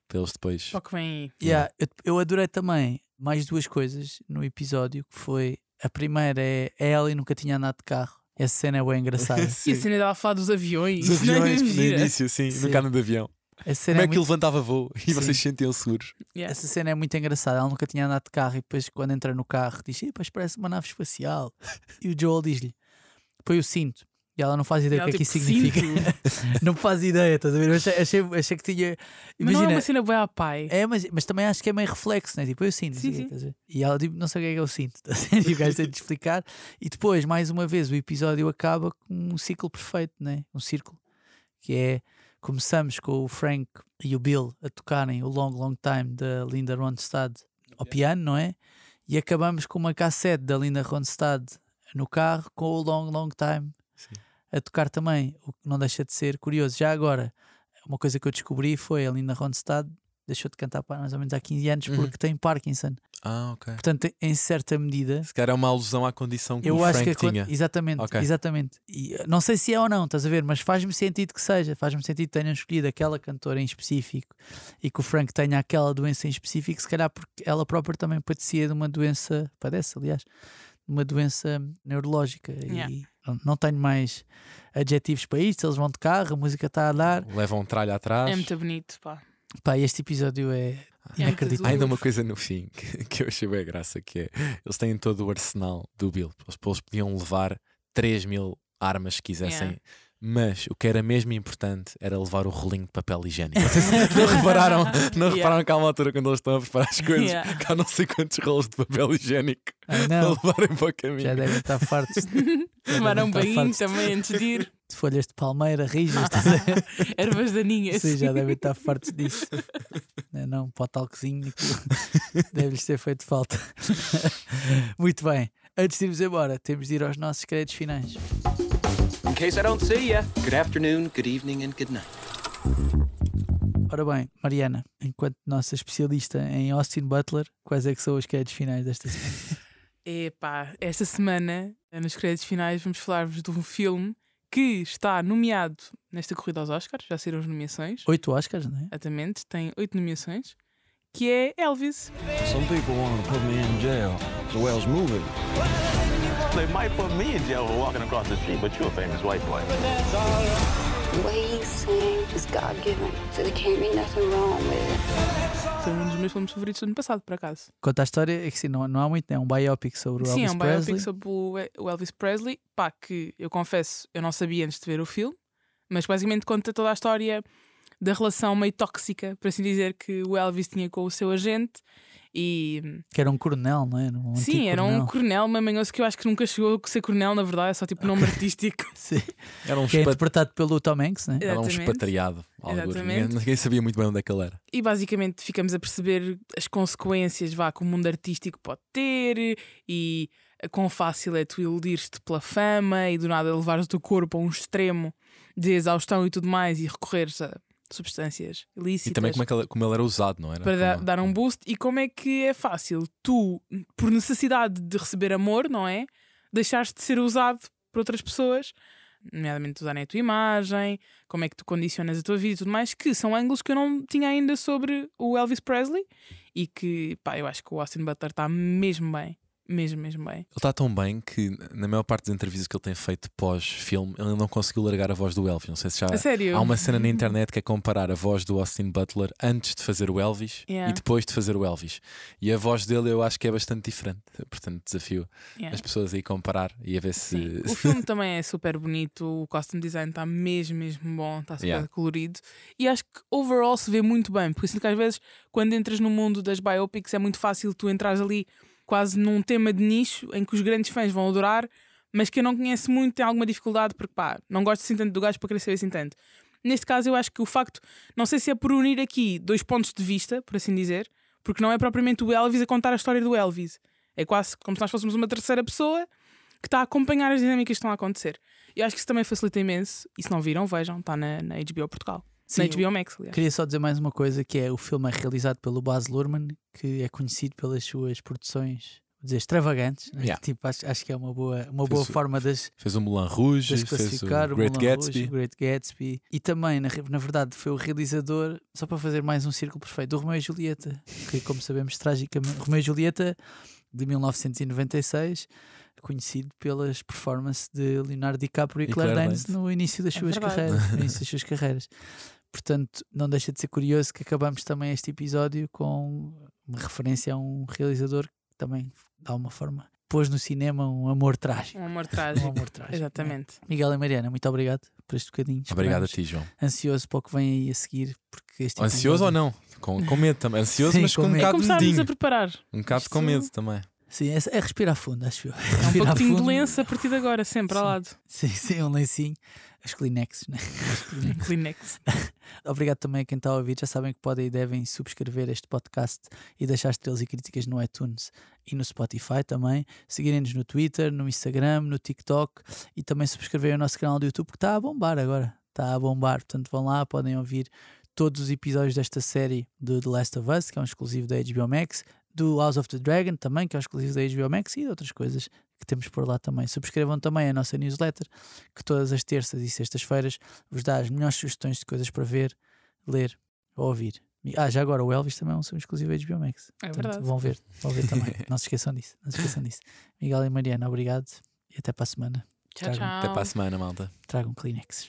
para eles depois. Só que vem aí. Yeah, eu, eu adorei também mais duas coisas no episódio, que foi a primeira é a Ellie nunca tinha andado de carro. Essa cena é bem engraçada. E a cena dela a falar dos aviões. Os aviões não é? no Gira. início, sim, Sim. no cano de avião. Cena Como é é que muito- levantava voo e Sim. vocês se sentiam seguros? Yeah. Essa cena é muito engraçada. Ela nunca tinha andado de carro e depois, quando entra no carro, diz: "Ih, Pois parece uma nave espacial. E o Joel diz-lhe: Põe o cinto. E ela não faz ideia do que é que isso tipo, significa. cinto. não faz ideia, estás a ver? Eu achei, achei, achei que tinha. Mas não é Imagina. uma cena boa a pai. É, mas, mas também acho que é meio reflexo, né? Tipo, eu sinto. Sim, sim. E ela tipo, não sei o que é que eu sinto. E o gajo tem de explicar. E depois, mais uma vez, o episódio acaba com um ciclo perfeito, né? Um círculo. Que é. Começamos com o Frank e o Bill a tocarem o Long Long Time da Linda Ronstadt ao piano, não é? E acabamos com uma cassete da Linda Ronstadt no carro com o Long Long Time Sim. a tocar também, o que não deixa de ser curioso. Já agora, uma coisa que eu descobri foi a Linda Ronstadt deixou de cantar para mais ou menos há 15 anos Uhum. porque tem Parkinson. Ah, ok. Portanto, em certa medida, Se calhar é uma alusão à condição que eu o acho Frank que a con- tinha. exatamente, Ok. exatamente. E uh, não sei se é ou não, estás a ver, mas faz-me sentido que seja, faz-me sentido que tenham escolhido aquela cantora em específico e que o Frank tenha aquela doença em específico, se calhar porque ela própria também padecia de uma doença, padece, aliás, de uma doença neurológica. Yeah. E não- tenho mais adjetivos para isto, eles vão de carro, a música está a dar. Leva um tralho atrás. É muito bonito, pá. Pá, este episódio é É inacreditável. Há ainda uma coisa no fim que, que eu achei bem graça, que é eles têm todo o arsenal do Bill. Eles, eles podiam levar 3 mil armas se quisessem. Yeah. Mas o que era mesmo importante era levar o rolinho de papel higiênico. Não repararam, não Yeah. repararam que há uma altura quando eles estão a preparar as coisas Yeah. que há não sei quantos rolos de papel higiênico Ah, a não, levarem para o caminho. já devem estar fartos de Tomar um banho também antes de ir. de folhas de palmeira, rijas, ver? Ervas daninhas. Sim, já devem estar fartos disso. Não, não para o talcozinho deve-lhes ter feito falta. Muito bem, antes de irmos embora, temos de ir aos nossos créditos finais. In case I don't see ya, good afternoon, good evening, and good night. Ora bem, Mariana, enquanto nossa especialista em Austin Butler, quais é que são os créditos finais desta semana? Epá, esta semana, nos créditos finais, vamos falar-vos de um filme que está nomeado nesta corrida aos Oscars, já saíram as nomeações, Oito Oscars, não é? exatamente, tem oito nomeações, que é Elvis. Some people want to put me in jail. The well's moving. They might put me in jail for walking across the street, but you're a famous white boy. The way he sings is God given, so there can't be nothing wrong with it. Foi um dos meus filmes favoritos do ano passado, por acaso. Conta a história, é que sim, não, não há muito, é um biopic sobre o Sim, Elvis é um Presley. biopic sobre o o Elvis Presley. Pá, que eu confesso, eu não sabia antes de ver o filme, mas basicamente conta toda a história da relação meio tóxica, por assim dizer, que o Elvis tinha com o seu agente. E Que era um coronel, não é? Era Um sim, era um coronel. coronel mamanhoso que eu acho que nunca chegou a ser coronel, na verdade, é só tipo nome artístico. Sim. Era um, Que é interpretado pelo Tom Hanks, né? era um expatriado. Exatamente. Ninguém, sabia muito bem onde é que ele era. E basicamente ficamos a perceber as consequências vá, que o mundo artístico pode ter e quão fácil é tu iludir-te pela fama e do nada levares o teu corpo a um extremo de exaustão e tudo mais e recorreres a substâncias ilícitas. E também como, é que ele, como ele era usado, não era? para dar, dar um boost e como é que é fácil tu, por necessidade de receber amor, não é? Deixares de ser usado por outras pessoas, nomeadamente usarem a tua imagem, como é que tu condicionas a tua vida e tudo mais, que são ângulos que eu não tinha ainda sobre o Elvis Presley e que, pá, eu acho que o Austin Butler está mesmo bem. Mesmo, mesmo bem. Ele está tão bem que, na maior parte das entrevistas que ele tem feito pós-filme, ele não conseguiu largar a voz do Elvis. Não sei se já. A sério? Há uma cena na internet que é comparar a voz do Austin Butler antes de fazer o Elvis Yeah. e depois de fazer o Elvis. E a voz dele eu acho que é bastante diferente. Portanto, desafio Yeah. as pessoas aí comparar e a ver se. Sim. O filme também é super bonito, o costume design está mesmo, mesmo bom, está super Yeah. colorido. E acho que overall se vê muito bem, porque sinto que às vezes, quando entras no mundo das biopics, é muito fácil tu entrares ali quase num tema de nicho em que os grandes fãs vão adorar, mas que eu não conheço muito tem alguma dificuldade, porque pá, não gosto assim tanto do gajo para querer saber assim tanto. Neste caso, eu acho que o facto, não sei se é por unir aqui dois pontos de vista, por assim dizer, porque não é propriamente o Elvis a contar a história do Elvis. É quase como se nós fôssemos uma terceira pessoa que está a acompanhar as dinâmicas que estão a acontecer. E acho que isso também facilita imenso. E se não viram, vejam, está na, na HBO Portugal. Sim, na HBO Max, aliás. Queria só dizer mais uma coisa: que é o filme é realizado pelo Baz Luhrmann, que é conhecido pelas suas produções, dizer, extravagantes. né? Yeah. Tipo, acho, acho que é uma boa, uma Fez boa o- forma de Fez o Moulin Rouge, fez o classificar. o Great Moulin Rouge, Gatsby. o Great Gatsby. E também, na, na verdade, foi o realizador, só para fazer mais um círculo perfeito, do Romeu e Julieta, que, como sabemos, tragicamente, Romeu e Julieta de 1996. Conhecido pelas performances de Leonardo DiCaprio e, E Claire Claire Danes Danes. no início das É suas verdade. carreiras. No início das suas carreiras. Portanto, não deixa de ser curioso que acabamos também este episódio com uma referência a um realizador que também, de alguma forma, pôs no cinema um amor trágico. Um amor Um trágico. amor trágico. Exatamente. Miguel e Mariana, muito obrigado por este bocadinho. Obrigado a Esperamos. ti, João. Ansioso para o que vem aí a seguir, porque este Ansioso ou episódio- não? Com, com medo também. Ansioso, Sim, mas com com um medo. É bocado de começarmos a medinho. preparar. Um bocado com Isto- medo também. Sim, é, é respirar fundo, acho eu. É um pacotinho de lenço a partir de agora, sempre ao Sim. lado. Sim, sim, um lencinho. As Kleenex, né? As Kleenex. Kleenex. Obrigado também a quem está a ouvir. Já sabem que podem e devem subscrever este podcast e deixar estrelas e críticas no iTunes e no Spotify também. Seguirem-nos no Twitter, no Instagram, no TikTok e também subscreverem o nosso canal do YouTube que está a bombar agora. Está a bombar. Portanto, vão lá, podem ouvir todos os episódios desta série do The Last of Us, que é um exclusivo da HBO Max, do House of the Dragon também, que é exclusivo da HBO Max e de outras coisas que temos por lá também. Subscrevam também a nossa newsletter, que todas as terças e sextas-feiras vos dá as melhores sugestões de coisas para ver, ler ou ouvir. Ah, já agora o Elvis também é um exclusivo da HBO Max. É Portanto, verdade. Vão ver, vão ver também. não se esqueçam disso. Não se esqueçam disso. Miguel e Mariana, obrigado e até para a semana. Tchau, Tragam- tchau. Até para a semana, malta. Tragam Kleenex.